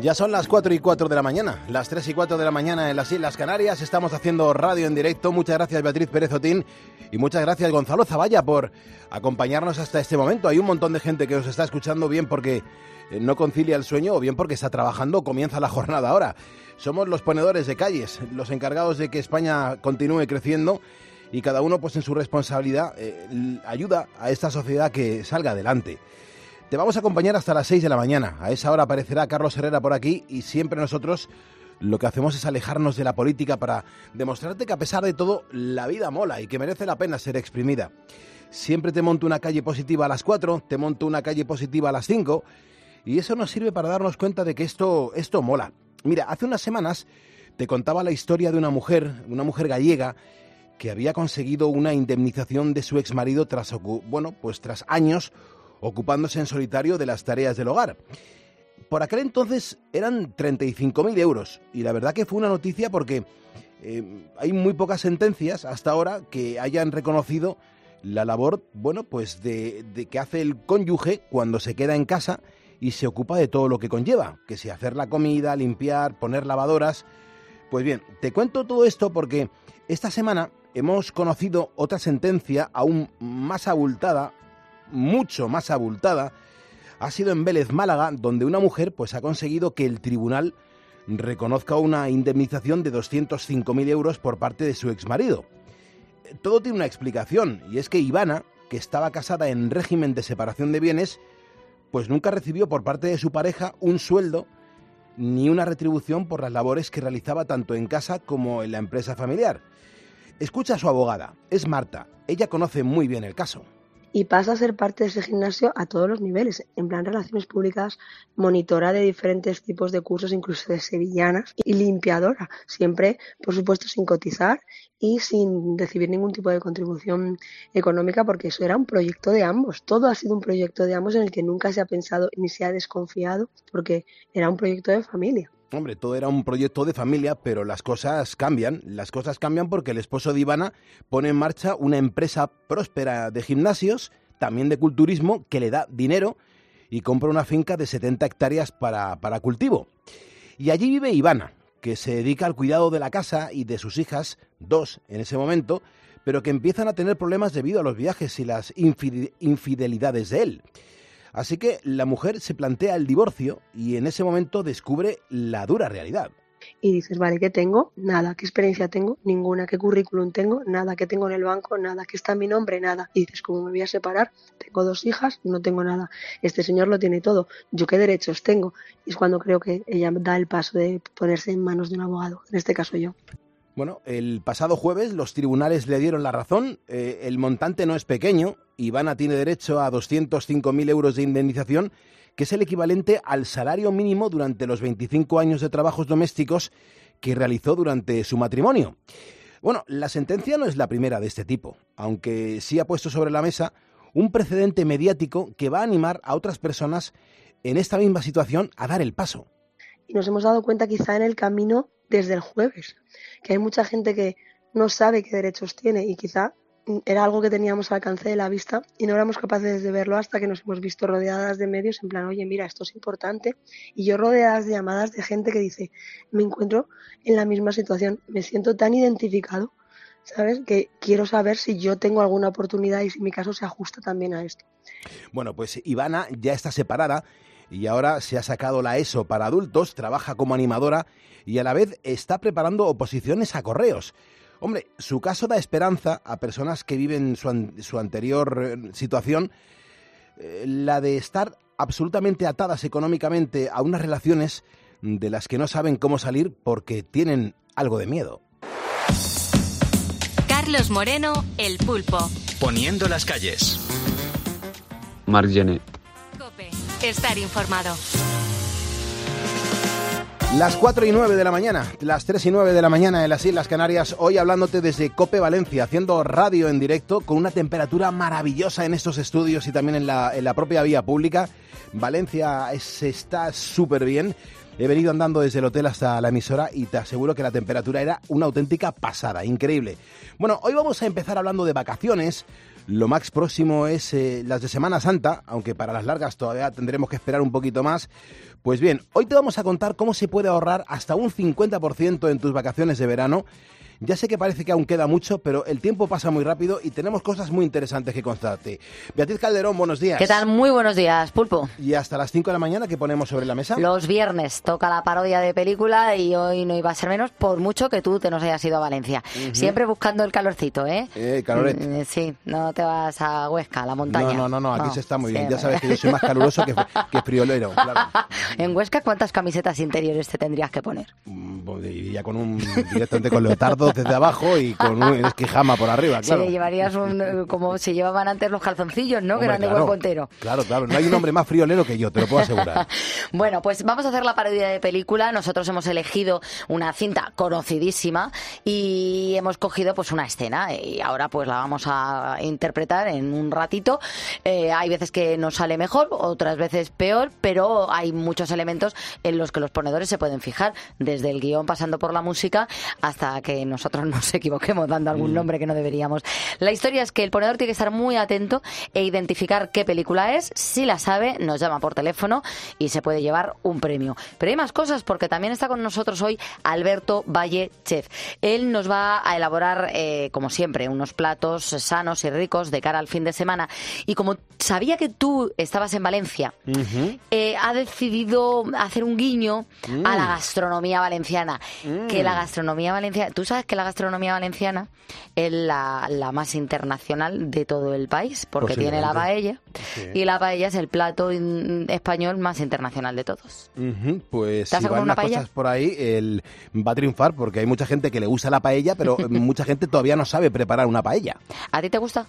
Ya son las 4 y 4 de la mañana, las 3 y 4 de la mañana en las Islas Canarias. Estamos haciendo radio en directo. Muchas gracias Beatriz Pérez Otín y muchas gracias Gonzalo Zavalla por acompañarnos hasta este momento. Hay un montón de gente que os está escuchando bien porque eh, no concilia el sueño o bien porque está trabajando, comienza la jornada ahora. Somos los ponedores de calles, los encargados de que España continúe creciendo y cada uno pues en su responsabilidad eh, ayuda a esta sociedad que salga adelante. Te vamos a acompañar hasta las 6 de la mañana. A esa hora aparecerá Carlos Herrera por aquí y siempre nosotros lo que hacemos es alejarnos de la política para demostrarte que a pesar de todo la vida mola y que merece la pena ser exprimida. Siempre te monto una calle positiva a las 4, te monto una calle positiva a las 5 y eso nos sirve para darnos cuenta de que esto, esto mola. Mira, hace unas semanas te contaba la historia de una mujer, una mujer gallega, que había conseguido una indemnización de su exmarido tras, bueno, pues tras años ocupándose en solitario de las tareas del hogar. Por aquel entonces eran 35.000 euros y la verdad que fue una noticia porque eh, hay muy pocas sentencias hasta ahora que hayan reconocido la labor, bueno, pues de, de, que hace el cónyuge cuando se queda en casa y se ocupa de todo lo que conlleva, que si hacer la comida, limpiar, poner lavadoras. Pues bien, te cuento todo esto porque esta semana hemos conocido otra sentencia aún más abultada, mucho más abultada, ha sido en Vélez, Málaga, donde una mujer pues ha conseguido que el tribunal reconozca una indemnización de 205.000 euros por parte de su exmarido. Todo tiene una explicación, y es que Ivana, que estaba casada en régimen de separación de bienes, pues nunca recibió por parte de su pareja un sueldo ni una retribución por las labores que realizaba tanto en casa como en la empresa familiar. Escucha a su abogada, es Marta, ella conoce muy bien el caso y pasa a ser parte de ese gimnasio a todos los niveles, en plan relaciones públicas, monitora de diferentes tipos de cursos, incluso de sevillanas y limpiadora, siempre, por supuesto, sin cotizar y sin recibir ningún tipo de contribución económica, porque eso era un proyecto de ambos. Todo ha sido un proyecto de ambos en el que nunca se ha pensado ni se ha desconfiado, porque era un proyecto de familia. Hombre, todo era un proyecto de familia, pero las cosas cambian. Las cosas cambian porque el esposo de Ivana pone en marcha una empresa próspera de gimnasios, también de culturismo, que le da dinero y compra una finca de 70 hectáreas para, para cultivo. Y allí vive Ivana, que se dedica al cuidado de la casa y de sus hijas, dos en ese momento, pero que empiezan a tener problemas debido a los viajes y las infidelidades de él. Así que la mujer se plantea el divorcio y en ese momento descubre la dura realidad. Y dices, vale, ¿qué tengo? Nada. ¿Qué experiencia tengo? Ninguna. ¿Qué currículum tengo? Nada. ¿Qué tengo en el banco? Nada. ¿Qué está mi nombre? Nada. Y dices, ¿cómo me voy a separar? Tengo dos hijas, no tengo nada. Este señor lo tiene todo. ¿Yo qué derechos tengo? Y es cuando creo que ella da el paso de ponerse en manos de un abogado. En este caso yo. Bueno, el pasado jueves los tribunales le dieron la razón. Eh, el montante no es pequeño. Ivana tiene derecho a 205.000 euros de indemnización, que es el equivalente al salario mínimo durante los 25 años de trabajos domésticos que realizó durante su matrimonio. Bueno, la sentencia no es la primera de este tipo, aunque sí ha puesto sobre la mesa un precedente mediático que va a animar a otras personas en esta misma situación a dar el paso. Y nos hemos dado cuenta quizá en el camino desde el jueves, que hay mucha gente que no sabe qué derechos tiene y quizá era algo que teníamos al alcance de la vista y no éramos capaces de verlo hasta que nos hemos visto rodeadas de medios en plan, oye, mira, esto es importante. Y yo rodeadas de llamadas de gente que dice, me encuentro en la misma situación, me siento tan identificado, ¿sabes? Que quiero saber si yo tengo alguna oportunidad y si mi caso se ajusta también a esto. Bueno, pues Ivana ya está separada y ahora se ha sacado la ESO para adultos, trabaja como animadora y a la vez está preparando oposiciones a correos. Hombre, su caso da esperanza a personas que viven su, su anterior eh, situación, eh, la de estar absolutamente atadas económicamente a unas relaciones de las que no saben cómo salir porque tienen algo de miedo. Carlos Moreno, El Pulpo. Poniendo las calles. Marc Gené. Estar informado. Las 4 y 9 de la mañana, las 3 y 9 de la mañana en las Islas Canarias, hoy hablándote desde Cope Valencia, haciendo radio en directo con una temperatura maravillosa en estos estudios y también en la, en la propia vía pública. Valencia está súper bien. He venido andando desde el hotel hasta la emisora y te aseguro que la temperatura era una auténtica pasada, increíble. Bueno, hoy vamos a empezar hablando de vacaciones. Lo más próximo es eh, las de Semana Santa, aunque para las largas todavía tendremos que esperar un poquito más. Pues bien, hoy te vamos a contar cómo se puede ahorrar hasta un 50% en tus vacaciones de verano ya sé que parece que aún queda mucho, pero el tiempo pasa muy rápido y tenemos cosas muy interesantes que contarte. Beatriz Calderón, buenos días. ¿Qué tal? Muy buenos días, Pulpo. Y hasta las 5 de la mañana, ¿qué ponemos sobre la mesa? Los viernes toca la parodia de película y hoy no iba a ser menos, por mucho que tú te nos hayas ido a Valencia. Siempre buscando el calorcito, ¿eh? Eh, caloret. Mm, Sí, no te vas a Huesca, a la montaña. No, no, no, no, aquí se está muy bien. sí, Ya sabes que yo soy más caluroso que, que friolero, claro. en Huesca, ¿cuántas camisetas interiores te tendrías que poner? Mm, pues con un, directamente con leotardo desde abajo y con un esquijama por arriba, claro. Sí, llevarías un, como se llevaban antes los calzoncillos, ¿no? que Hombre, eran de claro. cuerpo entero. Claro, claro. No hay un hombre más friolero que yo, te lo puedo asegurar. Bueno, pues vamos a hacer la parodia de película. Nosotros hemos elegido una cinta conocidísima y hemos cogido pues una escena y ahora pues la vamos a interpretar en un ratito. Eh, hay veces que nos sale mejor, otras veces peor, pero hay muchos elementos en los que los ponedores se pueden fijar, desde el guion pasando por la música hasta que nosotros nos equivoquemos dando algún nombre que no deberíamos. La historia es que el ponedor tiene que estar muy atento e identificar qué película es. Si la sabe, nos llama por teléfono y se puede llevar un premio. Pero hay más cosas porque también está con nosotros hoy Alberto Valle Chef. Él nos va a elaborar, eh, como siempre, unos platos sanos y ricos de cara al fin de semana. Y como sabía que tú estabas en Valencia, eh, ha decidido hacer un guiño a la gastronomía valenciana. Que la gastronomía valenciana, tú sabes que la gastronomía valenciana es la, la más internacional de todo el país, porque tiene la paella. Sí. Y la paella es el plato in- español más internacional de todos. Pues ¿Te has si van las paella? cosas por ahí, el va a triunfar porque hay mucha gente que le gusta la paella, pero mucha gente todavía no sabe preparar una paella. ¿A ti te gusta?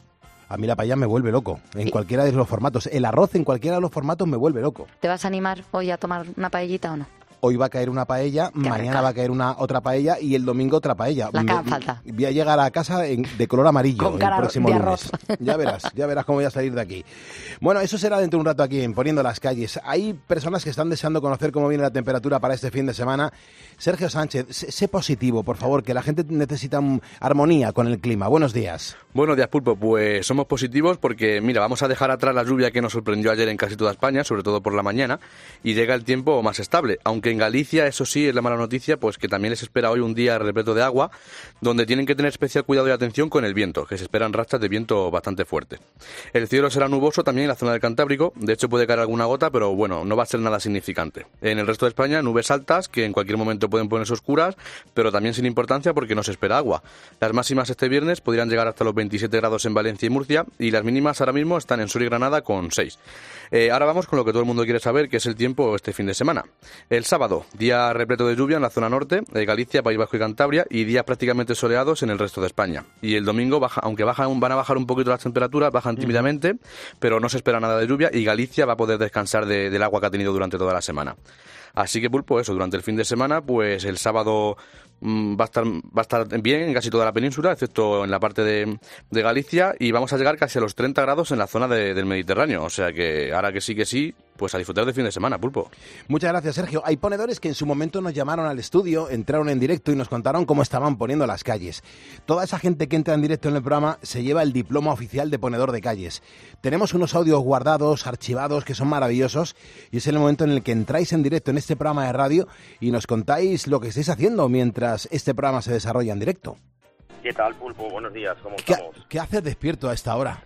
A mí la paella me vuelve loco, en cualquiera de los formatos. El arroz en cualquiera de los formatos me vuelve loco. ¿Te vas a animar hoy a tomar una paellita o no? Hoy va a caer una paella, mañana rica. va a caer una otra paella y el domingo otra paella. Que Me- falta. Voy a llegar a casa en- de color amarillo Con cara el próximo de lunes. arroz. Ya verás, ya verás cómo voy a salir de aquí. Bueno, eso será dentro de un rato aquí en Poniendo las calles. Hay personas que están deseando conocer cómo viene la temperatura para este fin de semana. Sergio Sánchez, sé, sé positivo, por favor, que la gente necesita armonía con el clima. Buenos días. Buenos días, Pulpo. Pues somos positivos porque, mira, vamos a dejar atrás la lluvia que nos sorprendió ayer en casi toda España, sobre todo por la mañana, y llega el tiempo más estable. Aunque en Galicia, eso sí, es la mala noticia, pues que también les espera hoy un día repleto de agua, donde tienen que tener especial cuidado y atención con el viento, que se esperan rachas de viento bastante fuertes. El cielo será nuboso también en la zona del Cantábrico, de hecho puede caer alguna gota, pero bueno, no va a ser nada significante. En el resto de España, nubes altas, que en cualquier momento pueden ponerse oscuras, pero también sin importancia porque no se espera agua. Las máximas este viernes podrían llegar hasta los 27 grados en Valencia y Murcia, y las mínimas ahora mismo están en Sur y Granada con 6. Eh, ahora vamos con lo que todo el mundo quiere saber, que es el tiempo este fin de semana. El sábado, día repleto de lluvia en la zona norte, de Galicia, País Vasco y Cantabria, y días prácticamente soleados en el resto de España. Y el domingo, baja, aunque bajan, van a bajar un poquito las temperaturas, bajan tímidamente, pero no se espera nada de lluvia y Galicia va a poder descansar de- del agua que ha tenido durante toda la semana. Así que, Pulpo, eso, durante el fin de semana, pues el sábado mm, va a estar va a estar bien en casi toda la península, excepto en la parte de, de Galicia, y vamos a llegar casi a los 30 grados en la zona de- del Mediterráneo. O sea que ahora que sí que sí, pues a disfrutar del fin de semana, Pulpo. Muchas gracias, Sergio. Hay ponedores que en su momento nos llamaron al estudio, entraron en directo y nos contaron cómo estaban poniendo las calles. Toda esa gente que entra en directo en el programa se lleva el diploma oficial de ponedor de calles. Tenemos unos audios guardados, archivados, que son maravillosos y es el momento en el que entráis en directo en este programa de radio y nos contáis lo que estáis haciendo mientras este programa se desarrolla en directo. ¿Qué tal, Pulpo? Buenos días, ¿cómo ¿Qué, estamos? qué haces despierto a esta hora?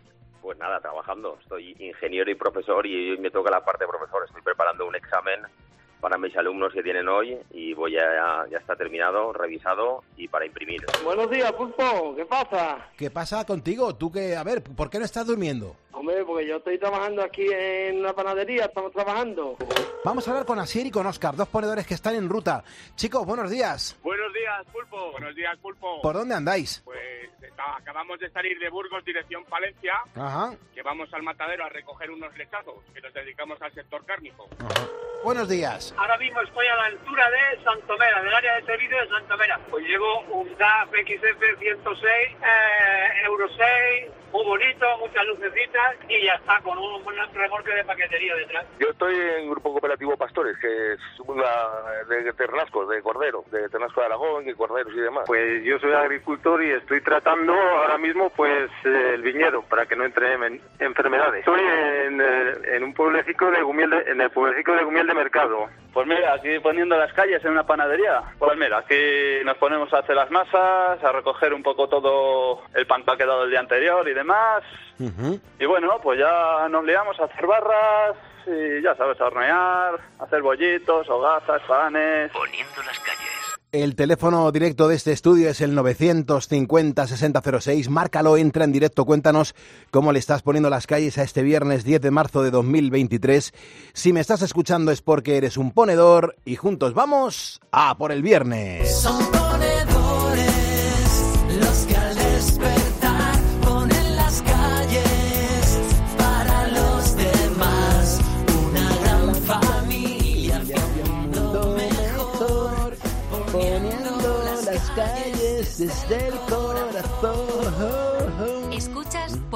Pues nada, trabajando. Soy ingeniero y profesor y hoy me toca la parte de profesor. Estoy preparando un examen para mis alumnos que tienen hoy y voy a, ya está terminado, revisado y para imprimir. Buenos días, Pulpo. ¿Qué pasa? ¿Qué pasa contigo? Tú que, a ver, ¿por qué no estás durmiendo? Hombre, porque yo estoy trabajando aquí en una panadería, estamos trabajando. Vamos a hablar con Asier y con Oscar, dos ponedores que están en ruta. Chicos, buenos días. Buenos días, Pulpo. Buenos días, Pulpo. ¿Por dónde andáis? Pues Está- Acabamos de salir de Burgos, dirección Palencia, Ajá. que vamos al matadero a recoger unos lechazos que nos dedicamos al sector cárnico. Buenos días. Ahora mismo estoy a la altura de Santomera, del área de servicio de Santomera. Pues llevo un DAF XF 106, eh, Euro 6, muy bonito, muchas lucecitas y ya está, con un, un remolque de paquetería detrás. Yo estoy en Grupo Cooperativo Pastores, que es una de Ternasco, de Cordero, de Ternasco de Aragón y Corderos y demás. Pues yo soy agricultor y estoy tratando ahora mismo pues eh, el viñedo para que no entre en- enfermedades. Estoy en, eh, en un pueblecito de Gumiel de- en el pueblecito de Gumiel de Mercado. Pues mira, aquí poniendo las calles en una panadería. Pues mira, aquí nos ponemos a hacer las masas, a recoger un poco todo el pan que ha quedado el día anterior y demás. Y bueno, pues ya nos liamos a hacer barras y ya sabes, a hornear, a hacer bollitos, hogazas, panes. Poniendo las calles. El teléfono directo de este estudio es el 950-6006. Márcalo, entra en directo, cuéntanos cómo le estás poniendo las calles a este viernes 10 de marzo de 2023. Si me estás escuchando es porque eres un ponedor y juntos vamos a por el viernes.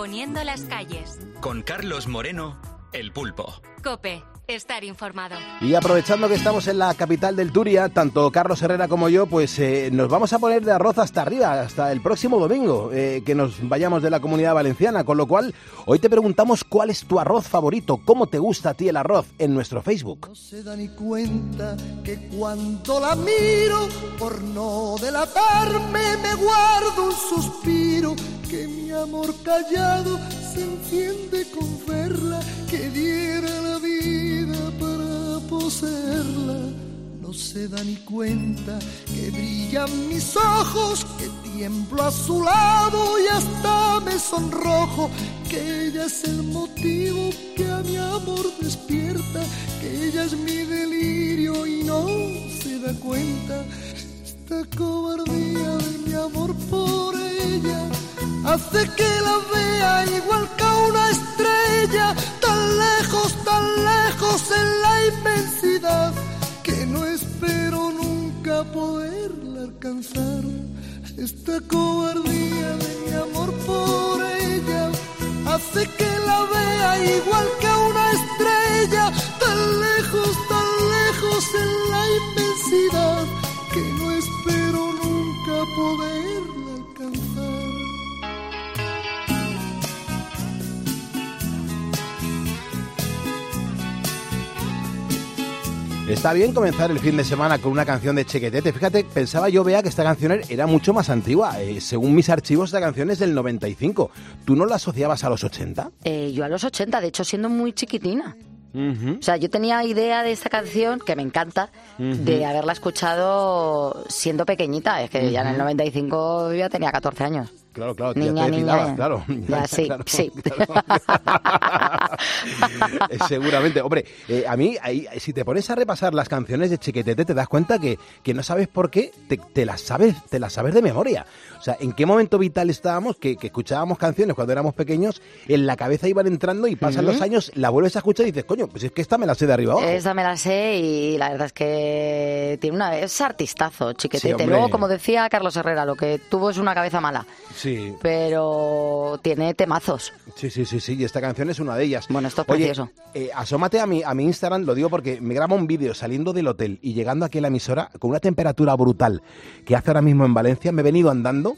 Poniendo las calles. Con Carlos Moreno, El Pulpo. Cope, estar informado. Y aprovechando que estamos en la capital del Turia, tanto Carlos Herrera como yo, pues eh, nos vamos a poner de arroz hasta arriba, hasta el próximo domingo, eh, que nos vayamos de la comunidad valenciana. Con lo cual, hoy te preguntamos cuál es tu arroz favorito, cómo te gusta a ti el arroz en nuestro Facebook. se da ni cuenta que cuando la miro, por no delatarme, me guardo un suspiro, que mi amor callado se enciende con verla, que diera la vida para poseerla. No se da ni cuenta que brillan mis ojos, que tiemblo a su lado y hasta me sonrojo, que ella es el motivo que a mi amor despierta, que ella es mi delirio y no se da cuenta. Esta cobardía de mi amor por ella hace que la vea igual que Está bien comenzar el fin de semana con una canción de Chequetete. Fíjate, pensaba yo, vea que esta canción era mucho más antigua. Eh, según mis archivos, esta canción es del 95. ¿Tú no la asociabas a los 80? Eh, yo a los 80, de hecho, siendo muy chiquitina. O sea, yo tenía idea de esta canción, que me encanta, de haberla escuchado siendo pequeñita. Es que ya en el Ujú. 95 yo ya tenía 14 años. Claro, claro, ya Niña, te niña. depilabas, claro. Ya, sí, Claro, sí. Eh, Seguramente. Hombre, eh, a mí, ahí, si te pones a repasar las canciones de Chiquetete, te das cuenta que, que no sabes por qué te, te las sabes te las sabes de memoria. O sea, ¿en qué momento vital estábamos que, que escuchábamos canciones cuando éramos pequeños, en la cabeza iban entrando y pasan los años, la vuelves a escuchar y dices, coño, pues es que esta me la sé de arriba abajo. Esa me la sé y la verdad es que tiene una es artistazo, chiquetete. Luego, como decía Carlos Herrera, lo que tuvo es una cabeza mala, Sí, pero tiene temazos. sí, sí, sí, sí, y esta canción es una de ellas. Bueno, esto es Oye, precioso. eh, asómate a mi, a mi Instagram, lo digo porque me graba un vídeo saliendo del hotel y llegando aquí a la emisora con una temperatura brutal que hace ahora mismo en Valencia. Me he venido andando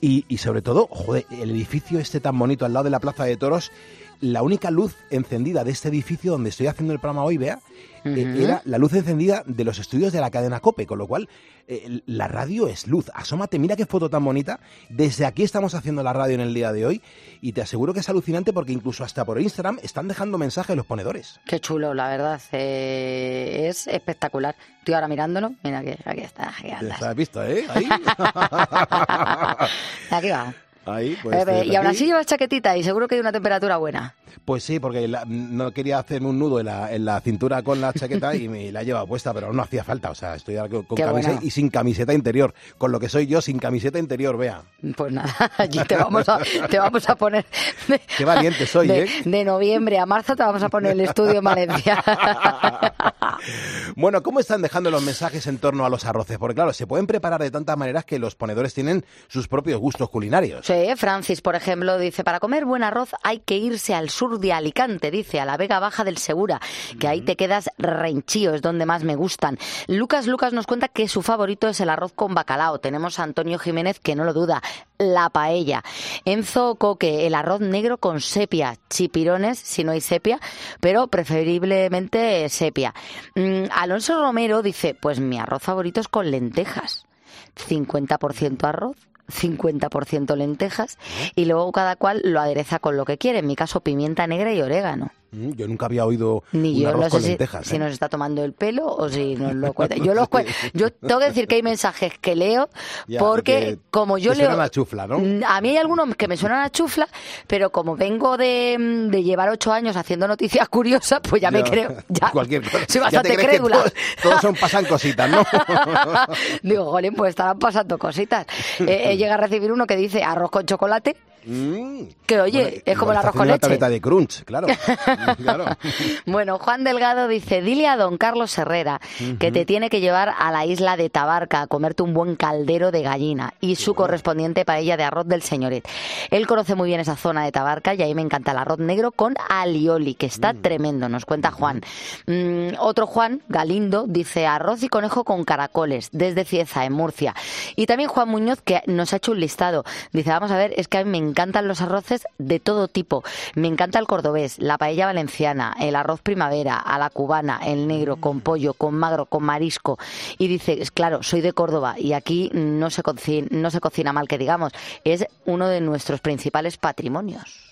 y, y sobre todo, joder, el edificio este tan bonito al lado de la Plaza de Toros, la única luz encendida de este edificio donde estoy haciendo el programa hoy, vea, eh, era la luz encendida de los estudios de la cadena COPE, con lo cual eh, la radio es luz. Asómate, mira qué foto tan bonita. Desde aquí estamos haciendo la radio en el día de hoy y te aseguro que es alucinante porque incluso hasta por Instagram están dejando mensajes los ponedores. Qué chulo, la verdad. eh, es espectacular. Estoy ahora mirándolo. Mira que aquí está, aquí. ¿Te has visto, eh? Ahí. Aquí va. Ahí, pues, Eh, y aún así llevas chaquetita y seguro que hay una temperatura buena. Pues sí, porque la- no quería hacerme un nudo en la, en la cintura con la chaqueta y me la lleva puesta, pero no hacía falta. O sea, estoy ahora con, con camisa y sin camiseta interior. Con lo que soy yo, sin camiseta interior, vea. Pues nada, allí te vamos a, te vamos a poner... De, Qué valiente soy, de, ¿eh? de noviembre a marzo te vamos a poner el estudio en Valencia. Bueno, ¿cómo están dejando los mensajes en torno a los arroces? Porque claro, se pueden preparar de tantas maneras que los ponedores tienen sus propios gustos culinarios. Sí, Francis, por ejemplo, dice, para comer buen arroz hay que irse al sur de Alicante, dice, a la Vega Baja del Segura, que ahí te quedas renchío, es donde más me gustan. Lucas Lucas nos cuenta que su favorito es el arroz con bacalao. Tenemos a Antonio Jiménez, que no lo duda, la paella. Enzo Coque, el arroz negro con sepia, chipirones, si no hay sepia, pero preferiblemente sepia. Mm, Alonso Romero dice, pues mi arroz favorito es con lentejas. 50% arroz, 50% lentejas y luego cada cual lo adereza con lo que quiere. En mi caso, pimienta negra y orégano. Mm, Yo nunca había oído Ni un yo arroz no sé con si, lentejas. si ¿eh? nos está tomando el pelo o si nos lo cuenta. Yo, los yo tengo que decir que hay mensajes que leo Ya, porque que como yo leo... a chufla, ¿no? Mm, A mí hay algunos que me suenan a chufla, pero como vengo de, mm, de llevar ocho años haciendo noticias curiosas, pues ya, me creo... Ya, Cualquier cosa. soy Ya te bastante que crédula. todos, todos son pasan cositas, ¿no? Digo, jolín, pues estarán pasando cositas. Eh, eh, llega a recibir uno que dice arroz con chocolate, Mm. que oye, Bueno, es como el arroz con una leche. tableta de crunch, claro. claro. Bueno, Juan Delgado dice, dile a don Carlos Herrera que te tiene que llevar a la isla de Tabarca a comerte un buen caldero de gallina y su correspondiente paella de arroz del señoret. Él conoce muy bien esa zona de Tabarca y ahí me encanta el arroz negro con alioli, que está tremendo, nos cuenta Juan. Mm, otro Juan, Galindo, dice arroz y conejo con caracoles desde Cieza, en Murcia. Y también Juan Muñoz, que nos ha hecho un listado. Dice, vamos a ver, es que a mí me encantan los arroces de todo tipo. Me encanta el cordobés, la paella valenciana, el arroz primavera, a la cubana, el negro, con pollo, con magro, con marisco. Y dice, es claro, soy de Córdoba y aquí no se cocina, no se cocina mal que digamos. Es uno de nuestros principales patrimonios.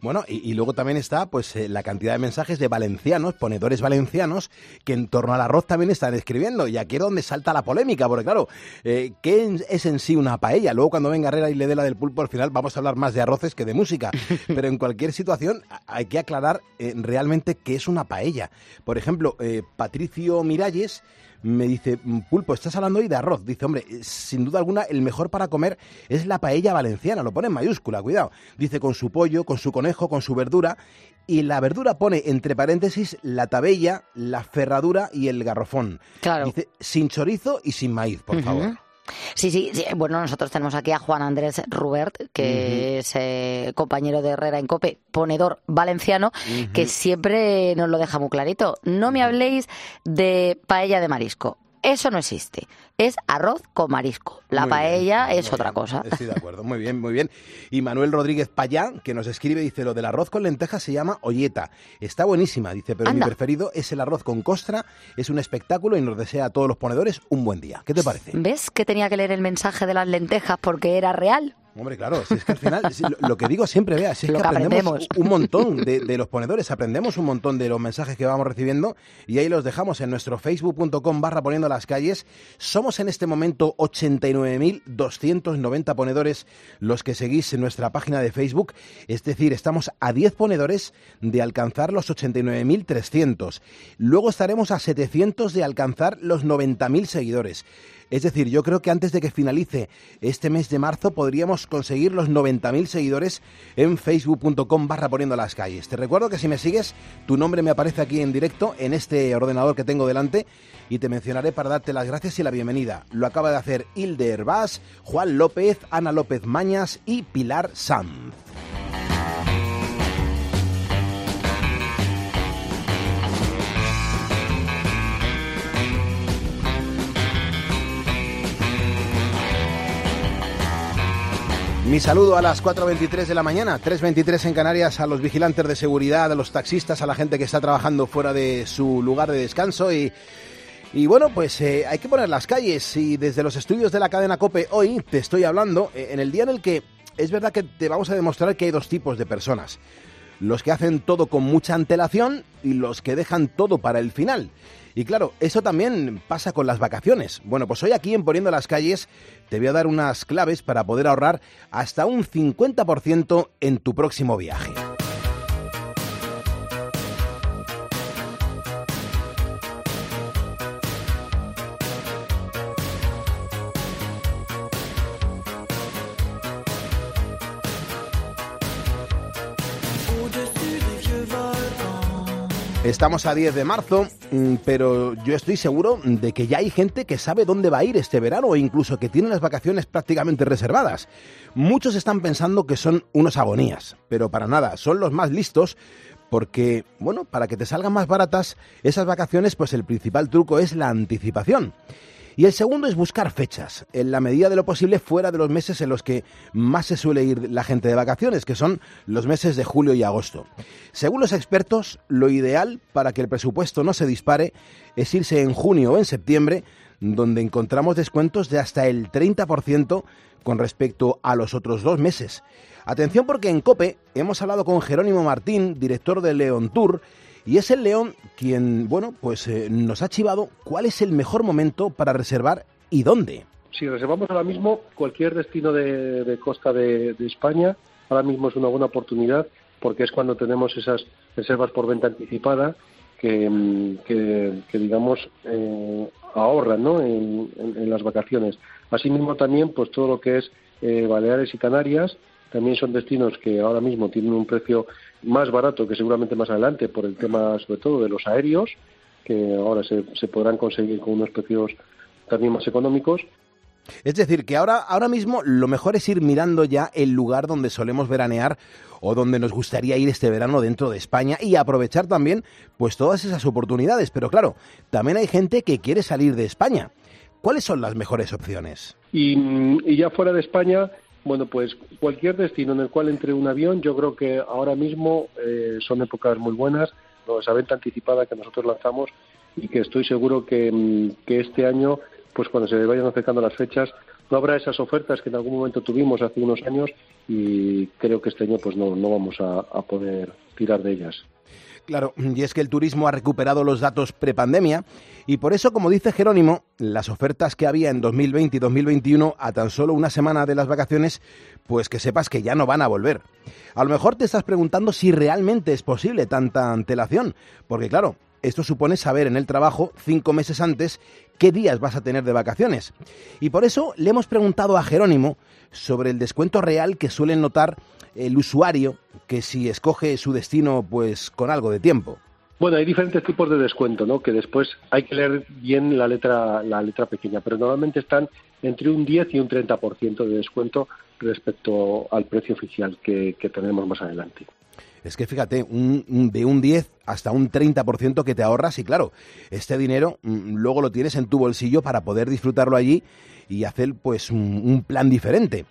Bueno, y, y luego también está pues eh, la cantidad de mensajes de valencianos, ponedores valencianos, que en torno al arroz también están escribiendo. Y aquí es donde salta la polémica, porque claro, eh, ¿qué es en sí una paella? Luego cuando venga Herrera y le dé la del pulpo, al final vamos a hablar más de arroces que de música. Pero en cualquier situación hay que aclarar eh, realmente qué es una paella. Por ejemplo, Patricio Miralles me dice, "Mm, Pulpo, estás hablando hoy de arroz. Dice, hombre, eh, sin duda alguna, el mejor para comer es la paella valenciana. Lo pone en mayúscula, cuidado. Dice, con su pollo, con su conejo, con su verdura. Y la verdura pone, entre paréntesis, la tabella, la ferradura y el garrofón. Claro. Dice, sin chorizo y sin maíz, por favor. Sí, sí, sí. Bueno, nosotros tenemos aquí a Juan Andrés Rubert, que es eh, compañero de Herrera en Cope, ponedor valenciano, que siempre nos lo deja muy clarito. No me habléis de paella de marisco. Eso no existe. Es arroz con marisco. La Muy paella bien, es otra bien. cosa. Estoy de acuerdo, muy bien, muy bien. Y Manuel Rodríguez Payá, que nos escribe, dice, lo del arroz con lentejas se llama olleta. Está buenísima, dice, pero Anda. mi preferido es el arroz con costra. Es un espectáculo y nos desea a todos los ponedores un buen día. ¿Qué te parece? ¿Ves que tenía que leer el mensaje de las lentejas porque era real? Hombre, claro, si es que al final, si lo, lo que digo siempre, vea, si es Lo que aprendemos. un montón de, de los ponedores, aprendemos un montón de los mensajes que vamos recibiendo y ahí los dejamos en nuestro facebook.com barra poniendo las calles. Somos en este momento 89.290 ponedores los que seguís en nuestra página de Facebook, es decir, estamos a 10 ponedores de alcanzar los 89.300. Luego estaremos a 700 de alcanzar los 90.000 seguidores. Es decir, yo creo que antes de que finalice este mes de marzo podríamos conseguir los 90.000 seguidores en facebook.com barra poniendo las calles. Te recuerdo que si me sigues, tu nombre me aparece aquí en directo en este ordenador que tengo delante y te mencionaré para darte las gracias y la bienvenida. Lo acaba de hacer Hilde Herbás, Juan López, Ana López Mañas y Pilar Sanz. Mi saludo a las 4.23 de la mañana, 3.23 en Canarias, a los vigilantes de seguridad, a los taxistas, a la gente que está trabajando fuera de su lugar de descanso y, bueno, pues eh, hay que poner las calles y desde los estudios de la cadena COPE hoy te estoy hablando eh, en el día en el que es verdad que te vamos a demostrar que hay dos tipos de personas. los que hacen todo con mucha antelación y los que dejan todo para el final. Y claro, eso también pasa con las vacaciones. Bueno, pues hoy aquí en Poniendo las Calles te voy a dar unas claves para poder ahorrar hasta un 50% en tu próximo viaje. Estamos a 10 de marzo, mm, pero yo estoy seguro de que ya hay gente que sabe dónde va a ir este verano o incluso que tiene las vacaciones prácticamente reservadas. Muchos están pensando que son unos agonías, pero para nada, son los más listos porque, bueno, para que te salgan más baratas esas vacaciones, pues el principal truco es la anticipación. Y el segundo es buscar fechas, en la medida de lo posible fuera de los meses en los que más se suele ir la gente de vacaciones, que son los meses de julio y agosto. Según los expertos, lo ideal para que el presupuesto no se dispare es irse en junio o en septiembre, donde encontramos descuentos de hasta el 30% con respecto a los otros dos meses. Atención porque en COPE hemos hablado con Jerónimo Martín, director de León Tour, y es el León quien, bueno, pues eh, nos ha chivado cuál es el mejor momento para reservar y dónde. Si reservamos ahora mismo cualquier destino de, costa de, España, ahora mismo es una buena oportunidad porque es cuando tenemos esas reservas por venta anticipada que, mm, que, digamos, eh, ahorran ¿no? en las vacaciones. Asimismo también, pues todo lo que es eh, Baleares y Canarias, también son destinos que ahora mismo tienen un precio más barato que seguramente más adelante por el tema sobre todo de los aéreos, que ahora se, se podrán conseguir con unos precios también más económicos. Es decir, que ahora, ahora mismo lo mejor es ir mirando ya el lugar donde solemos veranear o donde nos gustaría ir este verano dentro de España y aprovechar también pues todas esas oportunidades. Pero claro, también hay gente que quiere salir de España. ¿Cuáles son las mejores opciones? Y, y ya fuera de España, bueno, pues cualquier destino en el cual entre un avión, yo creo que ahora mismo eh, son épocas muy buenas, ¿no? esa venta anticipada que nosotros lanzamos y que estoy seguro que, mm, este año, pues cuando se vayan acercando las fechas, no habrá esas ofertas que en algún momento tuvimos hace unos años y creo que este año pues no, no vamos a poder tirar de ellas. Claro, y es que el turismo ha recuperado los datos prepandemia y por eso, como dice Jerónimo, las ofertas que había en 2020 y 2021 a tan solo una semana de las vacaciones, pues que sepas que ya no van a volver. A lo mejor te estás preguntando si realmente es posible tanta antelación, porque claro, esto supone saber en el trabajo cinco meses antes qué días vas a tener de vacaciones. Y por eso le hemos preguntado a Jerónimo sobre el descuento real que suelen notar el usuario que si escoge su destino pues con algo de tiempo. Bueno, hay diferentes tipos de descuento, ¿no? Que después hay que leer bien la letra, la letra pequeña, pero normalmente están entre un 10 y un 30% de descuento respecto al precio oficial que, que tenemos más adelante. Es que fíjate, un, de un 10 hasta un 30% que te ahorras y claro, este dinero mm, luego lo tienes en tu bolsillo para poder disfrutarlo allí y hacer pues un, un plan diferente.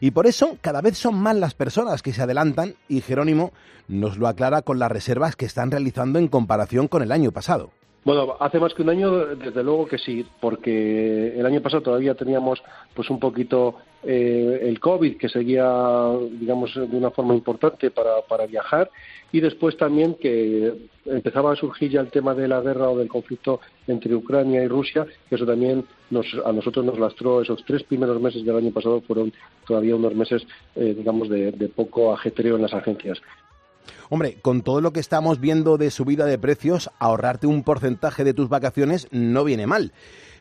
Y por eso cada vez son más las personas que se adelantan y Jerónimo nos lo aclara con las reservas que están realizando en comparación con el año pasado. Bueno, hace más que un año, desde luego que sí, porque el año pasado todavía teníamos pues un poquito eh, el COVID que seguía, digamos, de una forma importante para, para viajar y después también que empezaba a surgir ya el tema de la guerra o del conflicto entre Ucrania y Rusia, que eso también nos, a nosotros nos lastró esos tres primeros meses del año pasado fueron todavía unos meses, eh, digamos, de, de poco ajetreo en las agencias. Hombre, con todo lo que estamos viendo de subida de precios, ahorrarte un porcentaje de tus vacaciones no viene mal.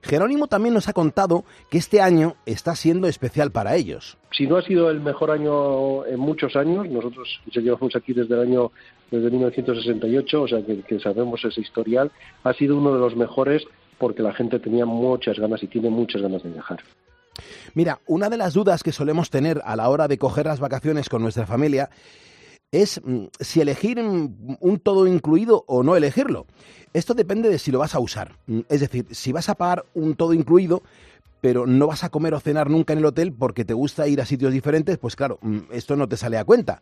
Jerónimo también nos ha contado que este año está siendo especial para ellos. si no ha sido el mejor año en muchos años, nosotros ya llevamos aquí desde el año desde 1968, o sea que, que sabemos ese historial, ha sido uno de los mejores porque la gente tenía muchas ganas y tiene muchas ganas de viajar. Mira, una de las dudas que solemos tener a la hora de coger las vacaciones con nuestra familia es mm, si elegir mm, un todo incluido o no elegirlo. Esto depende de si lo vas a usar. Mm, Es decir, si vas a pagar un todo incluido, pero no vas a comer o cenar nunca en el hotel porque te gusta ir a sitios diferentes, pues claro, esto no te sale a cuenta.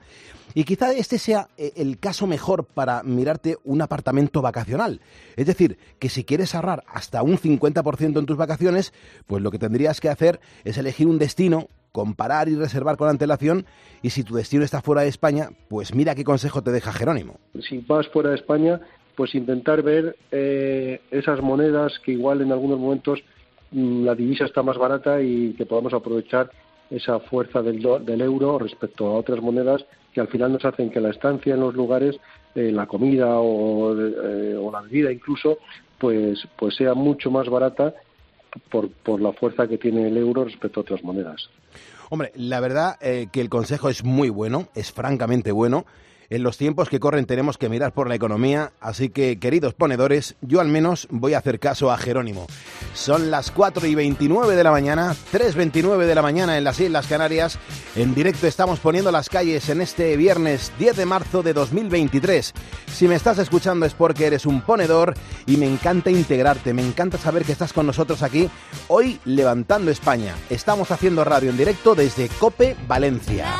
Y quizá este sea eh, el caso mejor para mirarte un apartamento vacacional. Es decir, que si quieres ahorrar hasta un 50% en tus vacaciones, pues lo que tendrías que hacer es elegir un destino comparar y reservar con antelación. Y si tu destino está fuera de España, pues mira qué consejo te deja Jerónimo. Si vas fuera de España, pues intentar ver eh, esas monedas que igual en algunos momentos mm, la divisa está más barata y que podamos aprovechar esa fuerza del, do- del euro respecto a otras monedas que al final nos hacen que la estancia en los lugares, eh, la comida o, eh, o la bebida incluso, pues, pues sea mucho más barata por, la fuerza que tiene el euro respecto a otras monedas. Hombre, la verdad eh, que el consejo es muy bueno, es francamente bueno. En los tiempos que corren tenemos que mirar por la economía, así que, queridos ponedores, yo al menos voy a hacer caso a Jerónimo. Son las 4 y 29 de la mañana, 3.29 de la mañana en las Islas Canarias. En directo estamos poniendo las calles en este viernes 10 de marzo de 2023. Si me estás escuchando es porque eres un ponedor y me encanta integrarte, me encanta saber que estás con nosotros aquí hoy levantando España. Estamos haciendo radio en directo desde Cope Valencia.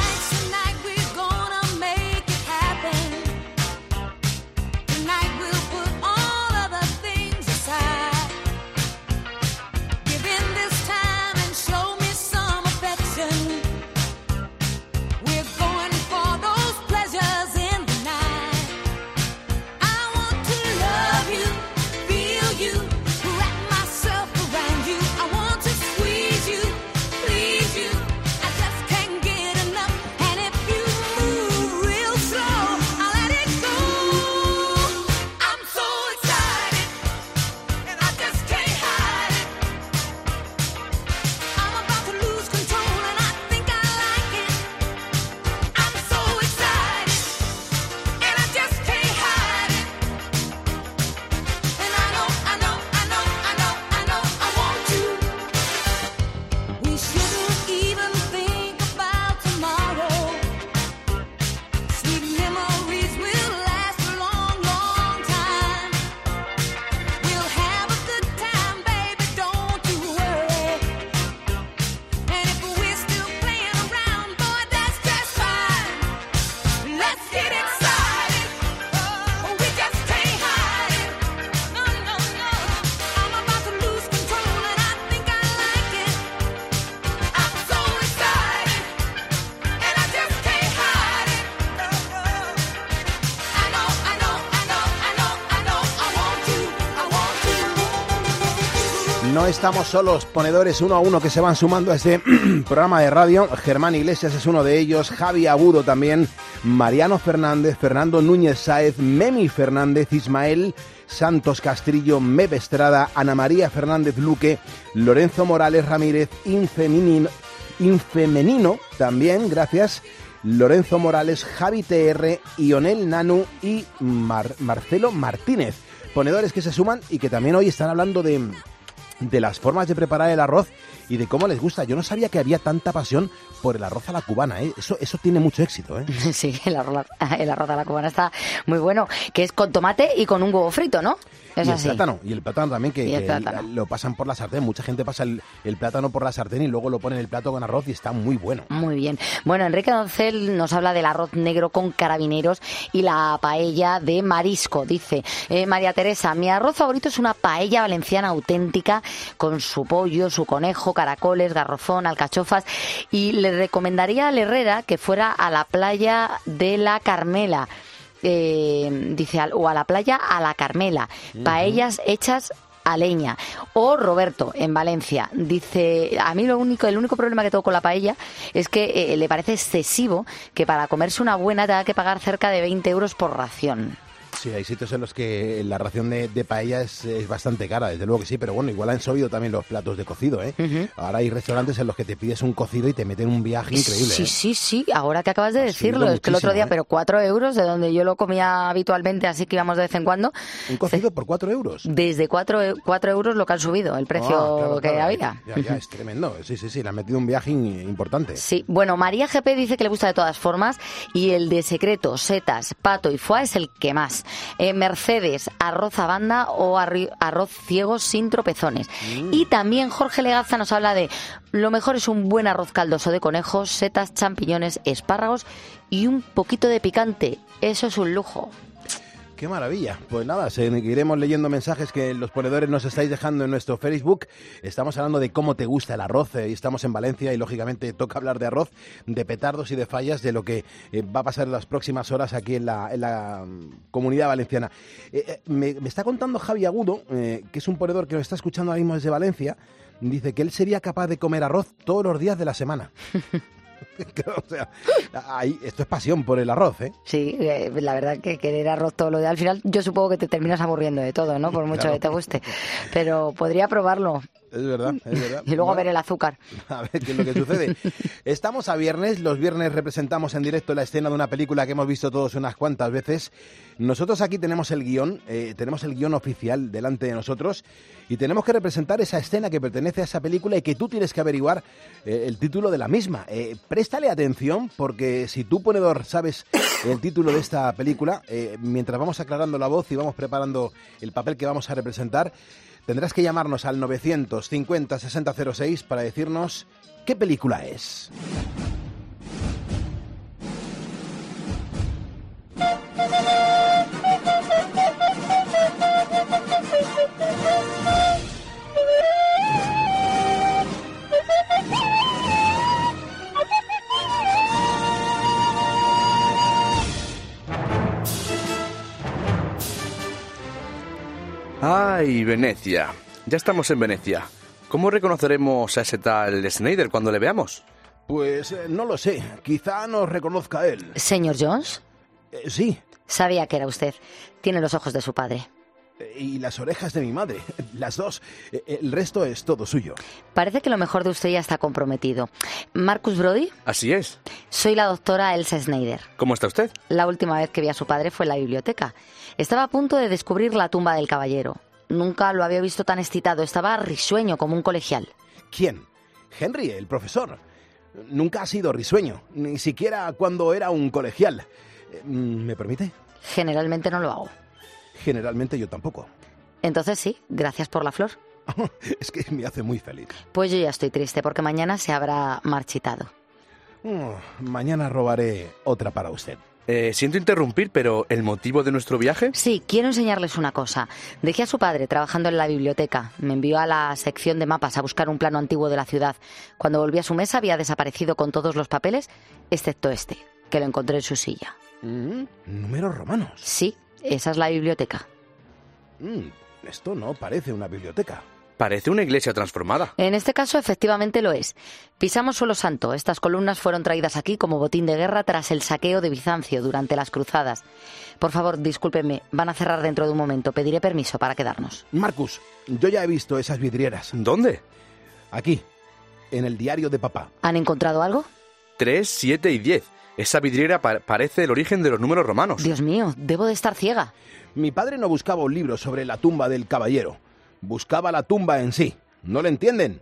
Estamos solos, ponedores uno a uno que se van sumando a este programa de radio. Germán Iglesias es uno de ellos, Javi Agudo también, Mariano Fernández, Fernando Núñez Sáez, Memi Fernández, Ismael Santos Castrillo, Mebe Estrada, Ana María Fernández Luque, Lorenzo Morales Ramírez, Infeminino, Infemenino también, gracias. Lorenzo Morales, Javi TR, Ionel Nanu y Mar- Marcelo Martínez. Ponedores que se suman y que también hoy están hablando de, de las formas de preparar el arroz y de cómo les gusta. Yo no sabía que había tanta pasión por el arroz a la cubana, ¿eh? Eso, eso tiene mucho éxito, ¿eh? Sí, el arroz, el arroz a la cubana está muy bueno, que es con tomate y con un huevo frito, ¿no? Es y el plátano, y el plátano también, que, que plátano. lo pasan por la sartén. Mucha gente pasa el, el plátano por la sartén y luego lo pone en el plato con arroz y está muy bueno. Muy bien. Bueno, Enrique Doncel nos habla del arroz negro con carabineros y la paella de marisco. Dice eh, María Teresa, mi arroz favorito es una paella valenciana auténtica con su pollo, su conejo, caracoles, garrofón, alcachofas. Y le recomendaría al Herrera que fuera a la playa de la Carmela. Eh, dice, o a la playa a la Carmela. Paellas hechas a leña. O Roberto, en Valencia, dice, a mí lo único, el único problema que tengo con la paella es que eh, le parece excesivo que para comerse una buena tenga que pagar cerca de 20 euros por ración. Sí, hay sitios en los que la ración de, de paella es, es bastante cara, desde luego que sí, pero bueno, igual han subido también los platos de cocido, ¿eh? Ahora hay restaurantes en los que te pides un cocido y te meten un viaje increíble. Sí, ¿eh? sí, sí, ahora que acabas de Ha decirlo, es que el otro día, ¿eh? pero 4 euros, de donde yo lo comía habitualmente, así que íbamos de vez en cuando. ¿Un cocido por 4 euros? Desde 4, euros lo que han subido, el precio Ah, claro, que claro. había. Ya, ya, es tremendo. Sí, sí, sí, le han metido un viaje importante. Sí, bueno, María GP dice que le gusta de todas formas y el de secreto, setas, pato y foie es el que más. Eh, Mercedes, arroz a banda o arri- arroz ciego sin tropezones. Y también Jorge Legaza nos habla de lo mejor es un buen arroz caldoso de conejos, setas, champiñones, espárragos y un poquito de picante. Eso es un lujo. Qué maravilla. Pues nada, seguiremos leyendo mensajes que los ponedores nos estáis dejando en nuestro Facebook. Estamos hablando de cómo te gusta el arroz eh, y estamos en Valencia y lógicamente toca hablar de arroz, de petardos y de fallas, de lo que eh, va a pasar en las próximas horas aquí en la, mm, comunidad valenciana. Eh, eh, me, está contando Javi Agudo, que es un ponedor que nos está escuchando ahora mismo desde Valencia, dice que él sería capaz de comer arroz todos los días de la semana. o sea, ahí, esto es pasión por el arroz, ¿eh? Sí, eh, la verdad que querer arroz todo lo de al final yo supongo que te terminas aburriendo de todo, ¿no? Por mucho Claro. que te guste. Pero podría probarlo Es verdad, es verdad. y luego ver el azúcar. A ver qué es lo que sucede. Estamos a viernes, los viernes representamos en directo la escena de una película que hemos visto todos unas cuantas veces. Nosotros aquí tenemos el guion, eh, tenemos el guion oficial delante de nosotros y tenemos que representar esa escena que pertenece a esa película y que tú tienes que averiguar eh, el título de la misma. Eh, préstale atención porque si tú ponedor sabes el título de esta película, eh, mientras vamos aclarando la voz y vamos preparando el papel que vamos a representar, tendrás que llamarnos al 950 6006 para decirnos qué película es. Ay, Venecia. Ya estamos en Venecia. ¿Cómo reconoceremos a ese tal Snyder cuando le veamos? Pues eh, no lo sé, quizá nos reconozca él. Señor Jones, Eh, sí, sabía que era usted. Tiene los ojos de su padre. Y las orejas de mi madre, las dos. Eh, El resto es todo suyo. Parece que lo mejor de usted ya está comprometido. Marcus Brody, Así es. soy la doctora Elsa Snyder. ¿Cómo está usted? La última vez que vi a su padre fue en la biblioteca. Estaba a punto de descubrir la tumba del caballero. Nunca lo había visto tan excitado. Estaba risueño como un colegial. ¿Quién? Henry, el profesor. Nunca ha sido risueño, ni siquiera cuando era un colegial. Eh, ¿Me permite? Generalmente no lo hago. Generalmente yo tampoco. Entonces sí, gracias por la flor. Es que me hace muy feliz. Pues yo ya estoy triste porque mañana se habrá marchitado. Oh, mañana robaré otra para usted. Eh, siento interrumpir, pero ¿el motivo de nuestro viaje? Sí, quiero enseñarles una cosa. Dejé a su padre trabajando en la biblioteca. Me envió a la sección de mapas a buscar un plano antiguo de la ciudad. Cuando volví a su mesa había desaparecido con todos los papeles, excepto este, que lo encontré en su silla. Mm, Números romanos. Sí, esa es la biblioteca. Mm, esto no parece una biblioteca. Parece una iglesia transformada. En este caso, efectivamente lo es. Pisamos suelo santo. Estas columnas fueron traídas aquí como botín de guerra tras el saqueo de Bizancio durante las cruzadas. Por favor, discúlpenme, van a cerrar dentro de un momento. Pediré permiso para quedarnos. Marcus, yo ya he visto esas vidrieras. ¿Dónde? Aquí, en el diario de papá. ¿Han encontrado algo? 3, 7 y 10. Esa vidriera pa- parece el origen de los números romanos. Dios mío, debo de estar ciega. Mi padre no buscaba un libro sobre la tumba del caballero. Buscaba la tumba en sí. ¿No le entienden?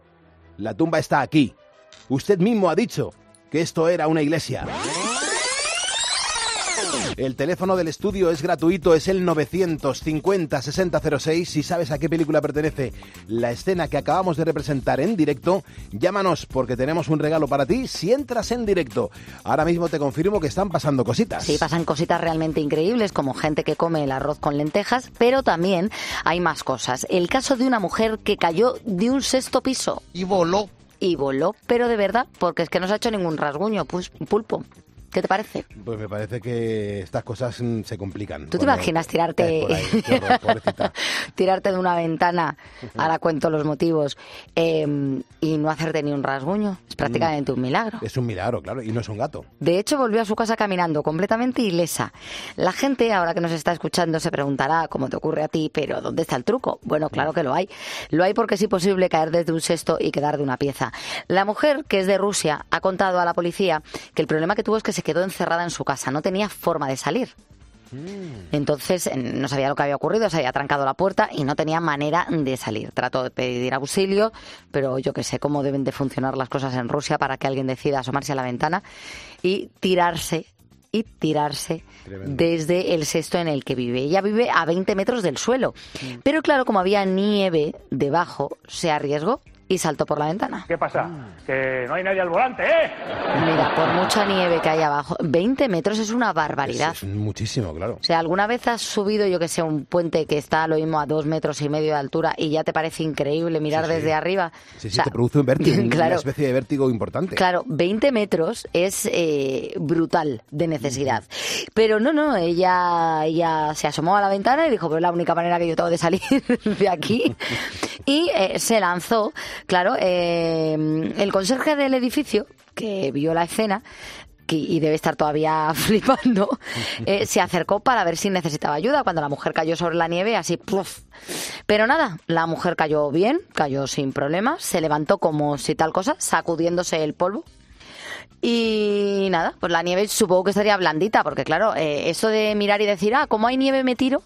La tumba está aquí. Usted mismo ha dicho que esto era una iglesia. El teléfono del estudio es gratuito, es el 950-6006. Si sabes a qué película pertenece la escena que acabamos de representar en directo, llámanos porque tenemos un regalo para ti si entras en directo. Ahora mismo te confirmo que están pasando cositas. Sí, pasan cositas realmente increíbles, como gente que come el arroz con lentejas, pero también hay más cosas. El caso de una mujer que cayó de un sexto piso. Y voló. Y voló, pero de verdad, porque es que no se ha hecho ningún rasguño, pues, pulpo. ¿Qué te parece? Pues me parece que estas cosas mm, se complican. ¿Tú te imaginas tirarte, por ahí. Horror, tirarte de una ventana, ahora cuento los motivos, eh, y no hacerte ni un rasguño? Es prácticamente un milagro. Es un milagro, claro, y no es un gato. De hecho, volvió a su casa caminando completamente ilesa. La gente, ahora que nos está escuchando, se preguntará, como te ocurre a ti, pero ¿dónde está el truco? Bueno, claro que lo hay. Lo hay porque es imposible caer desde un sexto y quedar de una pieza. La mujer, que es de Rusia, ha contado a la policía que el problema que tuvo es que se quedó encerrada en su casa, no tenía forma de salir. Entonces eh, no sabía lo que había ocurrido, se había trancado la puerta y no tenía manera de salir. Trató de pedir auxilio, pero yo que sé cómo deben de funcionar las cosas en Rusia para que alguien decida asomarse a la ventana y tirarse y tirarse Tremendo. desde el sexto en el que vive. Ella vive a 20 metros del suelo. Pero claro, como había nieve debajo, se arriesgó y saltó por la ventana. ¿Qué pasa? Que no hay nadie al volante, ¿eh? Mira, por mucha nieve que hay abajo, 20 metros es una barbaridad. Es muchísimo, claro. O sea, ¿alguna vez has subido, yo que sé, un puente que está lo mismo a dos metros y medio de altura y ya te parece increíble mirar Sí, sí. desde arriba? Sí, sí, O sea, te produce un vértigo, una claro. especie de vértigo importante. Claro, 20 metros es eh, brutal de necesidad. Pero no, no, ella, ella se asomó a la ventana y dijo, pues es la única manera que yo tengo de salir de aquí. Y eh, se lanzó, claro, eh, el conserje del edificio, que vio la escena, y debe estar todavía flipando, eh, se acercó para ver si necesitaba ayuda cuando la mujer cayó sobre la nieve, así, ¡pluf! Pero nada, la mujer cayó bien, cayó sin problemas, se levantó como si tal cosa, sacudiéndose el polvo. Y nada, pues la nieve supongo que estaría blandita, porque claro, eh, eso de mirar y decir, ah, como hay nieve me tiro,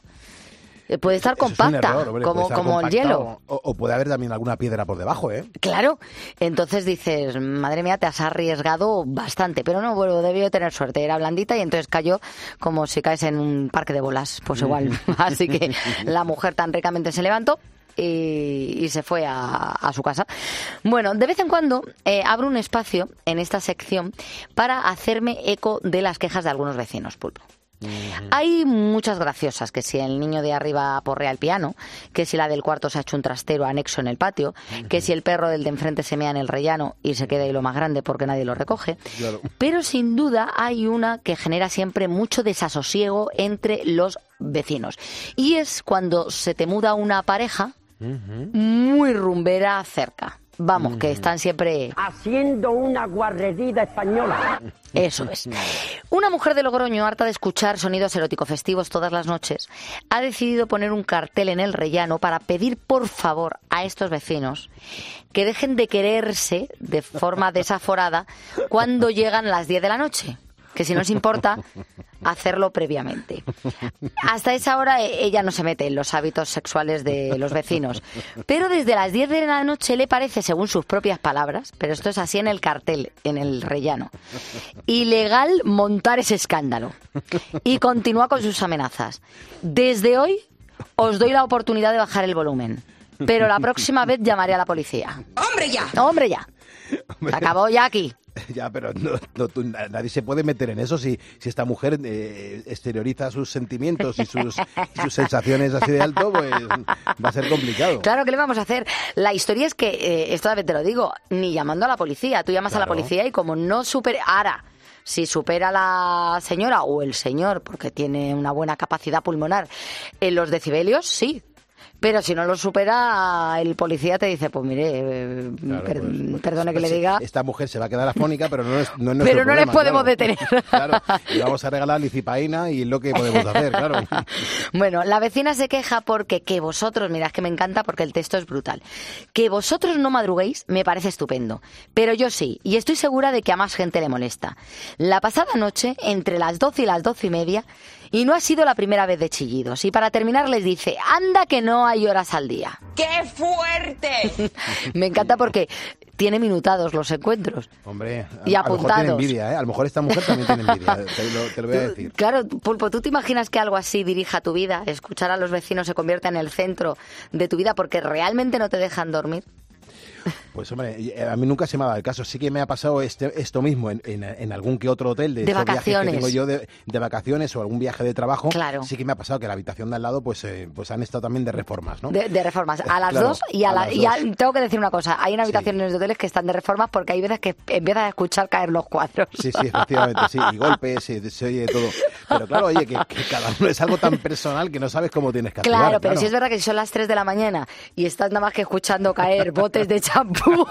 puede estar es compacta, error, hombre, como, estar como el hielo. O, o puede haber también alguna piedra por debajo, ¿eh? Claro, entonces dices, madre mía, te has arriesgado bastante, pero no, bueno, debió tener suerte, era blandita y entonces cayó como si caes en un parque de bolas, pues igual. Así que la mujer tan ricamente se levantó. Y, y se fue a, a su casa. Bueno, de vez en cuando eh, abro un espacio en esta sección para hacerme eco de las quejas de algunos vecinos, Pulpo. Hay muchas graciosas, que si el niño de arriba porrea el piano, que si la del cuarto se ha hecho un trastero anexo en el patio, que si el perro del de enfrente se mea en el rellano y se queda ahí lo más grande porque nadie lo recoge. Pero sin duda hay una que genera siempre mucho desasosiego entre los vecinos. Y es cuando se te muda una pareja muy rumbera cerca. Vamos, que están siempre Haciendo una guarrería española. eso es. Una mujer de Logroño, harta de escuchar sonidos erótico festivos todas las noches, ha decidido poner un cartel en el rellano para pedir por favor a estos vecinos que dejen de quererse de forma desaforada cuando llegan las 10 de la noche. Que si no os importa, hacerlo previamente. Hasta esa hora eh, ella no se mete en los hábitos sexuales de los vecinos. Pero desde las 10 de la noche le parece, según sus propias palabras, pero esto es así en el cartel, en el rellano, ilegal montar ese escándalo. Y continúa con sus amenazas. Desde hoy os doy la oportunidad de bajar el volumen. Pero la próxima vez llamaré a la policía. ¡Hombre ya! ¡Hombre ya! Se acabó ya aquí. Ya, pero no, no, tú- nadie se puede meter en eso si, si esta mujer eh, exterioriza sus sentimientos y sus, y sus sensaciones así de alto, pues va a ser complicado. Claro, ¿qué le vamos a hacer? La historia es que, eh, esto también te lo digo, ni llamando a la policía. Tú llamas a la policía y como no supere... Ahora, si supera la señora o el señor, porque tiene una buena capacidad pulmonar, en los decibelios, sí. Pero si no lo supera, el policía te dice, pues mire, eh, per- perdone que le diga... Esta mujer se va a quedar afónica, pero no es, no es nuestro Pero no les podemos claro. detener. Claro, y vamos a regalar licipaína y lo que podemos hacer, claro. Bueno, la vecina se queja porque que vosotros, mirad que me encanta porque el texto es brutal, que vosotros no madruguéis me parece estupendo, pero yo sí, y estoy segura de que a más gente le molesta. La pasada noche, entre las 12 y las doce y media, y no ha sido la primera vez de chillidos, y para terminar les dice, anda que no hay horas al día. ¡Qué fuerte! me encanta porque tiene minutados los encuentros. Hombre, a, Y a lo mejor tiene apuntados. envidia, ¿eh? A lo mejor esta mujer también tiene envidia, te lo, te lo voy a decir. Claro, Pulpo, ¿tú te imaginas que algo así dirija tu vida? Escuchar a los vecinos se convierta en el centro de tu vida porque realmente no te dejan dormir. Pues hombre, eh, a mí nunca se me ha dado el caso. Sí que me ha pasado este, esto mismo en, en- en algún que otro hotel de, De viajes que vacaciones. tengo yo de, de vacaciones o algún viaje de trabajo. Claro. Sí que me ha pasado que la habitación de al lado pues, eh, pues han estado también de reformas, ¿no? De, de reformas. A las Claro, dos y a, a la, y a- tengo que decir una cosa. Hay una habitaciones de hoteles que están de reformas porque hay veces que empiezas a escuchar caer los cuadros. Sí, sí, efectivamente, sí. Y golpes, y se oye todo. Pero claro, oye, que, que cada uno es algo tan personal que no sabes cómo tienes que actuar. Claro, pero si es verdad que si son las 3 de la mañana y estás nada más que escuchando caer botes de champú,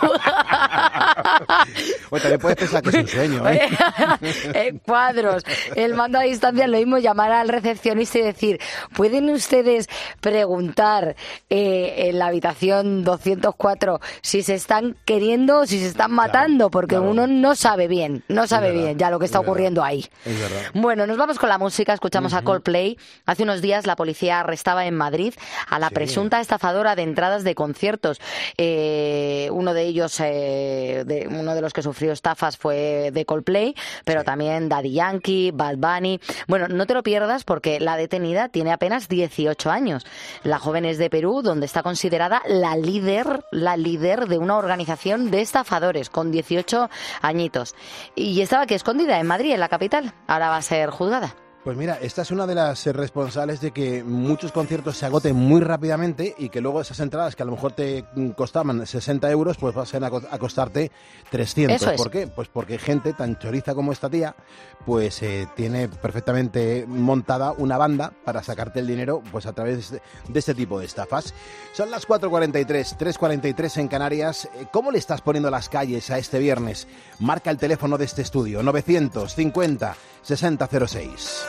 Oye, también puedes pensar que es un sueño, ¿eh? eh, cuadros, el mando a distancia, lo mismo llamar al recepcionista y decir, ¿pueden ustedes preguntar eh, en la habitación 204 si se están queriendo o si se están matando? Porque uno no sabe bien, no sabe verdad, bien ya lo que está es verdad. ocurriendo ahí. Es verdad. Bueno, nos vamos con la música, escuchamos a Coldplay. Hace unos días la policía arrestaba en Madrid a la presunta estafadora de entradas de conciertos. Eh, uno de ellos, eh, de, uno de los que sufrió sufrió estafas fue de Coldplay, pero también Daddy Yankee, Bad Bunny. Bueno, no te lo pierdas porque la detenida tiene apenas 18 años. La joven es de Perú, donde está considerada la líder, la líder de una organización de estafadores con 18 añitos. Y estaba aquí escondida en Madrid, en la capital. Ahora va a ser juzgada. Pues mira, esta es una de las responsables de que muchos conciertos se agoten muy rápidamente y que luego esas entradas que a lo mejor te costaban 60 euros, pues pasen a, co- a costarte 300. Eso es. ¿Por qué? Pues porque gente tan choriza como esta tía, pues eh, tiene perfectamente montada una banda para sacarte el dinero pues a través de, de este tipo de estafas. Son las 4.43, 3.43 en Canarias. Eh, ¿Cómo le estás poniendo las calles a este viernes? Marca el teléfono de este estudio, 950 6006.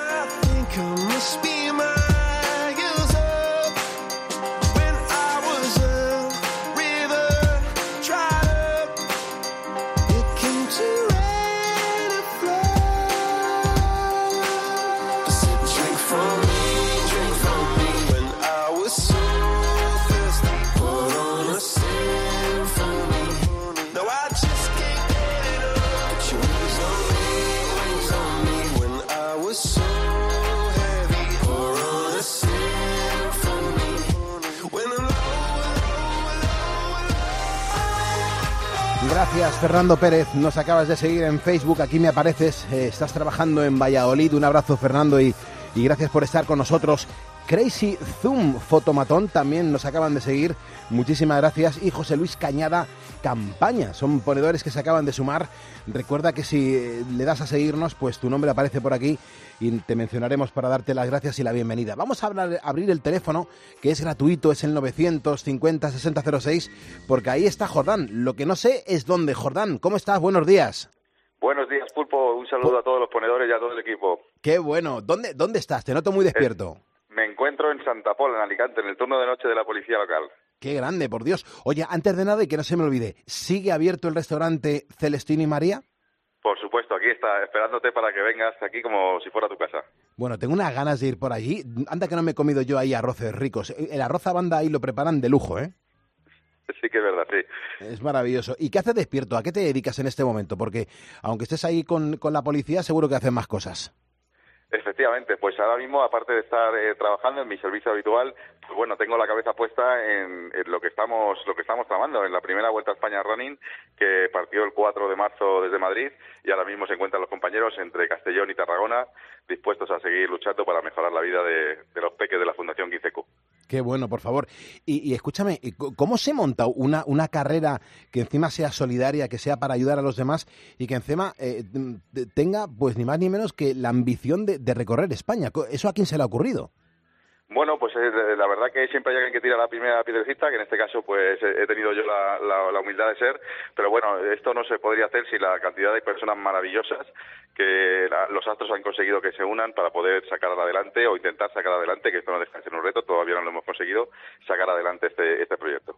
Fernando Pérez. Nos acabas de seguir en Facebook. Aquí me apareces. Eh, estás trabajando en Valladolid. Un abrazo, Fernando, y, y gracias por estar con nosotros. Crazy Zoom Fotomatón también nos acaban de seguir. Muchísimas gracias. Y José Luis Cañada Campaña. Son ponedores que se acaban de sumar. Recuerda que si eh, le das a seguirnos, pues tu nombre aparece por aquí y te mencionaremos para darte las gracias y la bienvenida. Vamos a hablar- abrir el teléfono, que es gratuito, es el 950 6006, porque ahí está Jordán. Lo que no sé es dónde. Jordán, ¿cómo estás? Buenos días. Buenos días, Pulpo. Un saludo a todos los ponedores y a todo el equipo. Qué bueno. ¿Dónde, dónde estás? Te noto muy despierto. Me encuentro en Santa Pola, en Alicante, en el turno de noche de la policía local. Qué grande, por Dios. Oye, antes de nada, y que no se me olvide, ¿sigue abierto el restaurante Celestino y María? Por supuesto, aquí está, esperándote para que vengas aquí como si fuera tu casa. Bueno, tengo unas ganas de ir por allí. Anda que no me he comido yo ahí arroces ricos. El arroz a banda ahí lo preparan de lujo, ¿eh? Sí que es verdad, sí. Es maravilloso. ¿Y qué haces despierto? ¿A qué te dedicas en este momento? Porque aunque estés ahí con, con la policía, seguro que haces más cosas. Efectivamente, pues ahora mismo, aparte de estar eh, trabajando en mi servicio habitual, pues bueno, tengo la cabeza puesta en, lo que estamos lo que estamos tramando en la primera Vuelta a España Running, que partió el 4 de marzo desde Madrid y ahora mismo se encuentran los compañeros entre Castellón y Tarragona dispuestos a seguir luchando para mejorar la vida de, de los peques de la Fundación Quiceco. Qué bueno, por favor. Y, y escúchame, ¿y co- ¿cómo se monta una, una carrera que encima sea solidaria, que sea para ayudar a los demás y que encima eh, t- tenga, pues ni más ni menos que la ambición de, de recorrer España? ¿Eso a quién se le ha ocurrido? Bueno, pues eh, la verdad que siempre hay alguien que tira la primera piedrecita, que en este caso pues he tenido yo la, humildad de ser, pero bueno, esto no se podría hacer sin la cantidad de personas maravillosas que la- los astros han conseguido que se unan para poder sacar adelante o intentar sacar adelante, que esto no deja de ser un reto, todavía no lo hemos conseguido, sacar adelante este, este proyecto.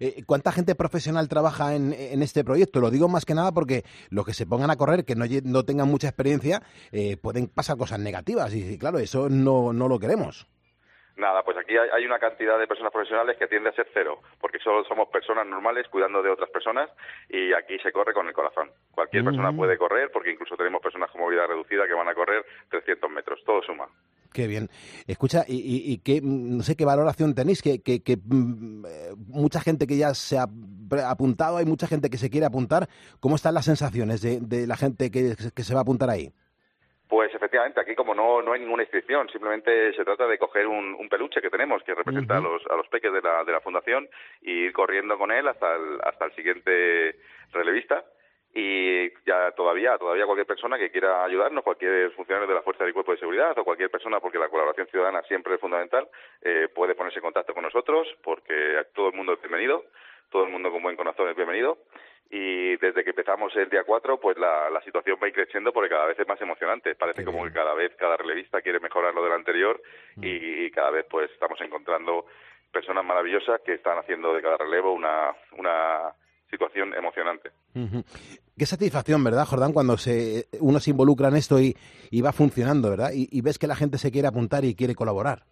Eh, ¿Cuánta gente profesional trabaja en, en este proyecto? Lo digo más que nada porque los que se pongan a correr, que no, no tengan mucha experiencia, eh, pueden pasar cosas negativas y claro, eso no, no lo queremos. Nada, pues aquí hay, una cantidad de personas profesionales que tiende a ser cero, porque solo somos personas normales cuidando de otras personas y aquí se corre con el corazón. Cualquier persona Mm. puede correr, porque incluso tenemos personas con movilidad reducida que van a correr 300 metros, todo suma. Qué bien. Escucha, y, y, y qué, mm, no sé qué valoración tenéis, que, que, que, mm, eh, mucha gente que ya se ha apuntado, hay mucha gente que se quiere apuntar. ¿Cómo están las sensaciones de, de la gente que, que se va a apuntar ahí? Pues efectivamente, aquí como no, no hay ninguna inscripción, simplemente se trata de coger un, un peluche que tenemos que representa a, los, a los peques de la, de la fundación y ir corriendo con él hasta el, hasta el siguiente relevista. Y ya todavía todavía cualquier persona que quiera ayudarnos, cualquier funcionario de la Fuerza del Cuerpo de Seguridad o cualquier persona, porque la colaboración ciudadana siempre es fundamental, eh, puede ponerse en contacto con nosotros porque todo el mundo es bienvenido, todo el mundo con buen corazón es bienvenido y desde que empezamos el día 4 pues la, la situación va a ir creciendo porque cada vez es más emocionante parece como que cada vez cada relevista quiere mejorar lo del anterior y, cada vez pues estamos encontrando personas maravillosas que están haciendo de cada relevo una una situación emocionante. Qué satisfacción, ¿verdad, Jordán, cuando se, uno se involucra en esto y, y va funcionando, ¿verdad? Y, y ves que la gente se quiere apuntar y quiere colaborar.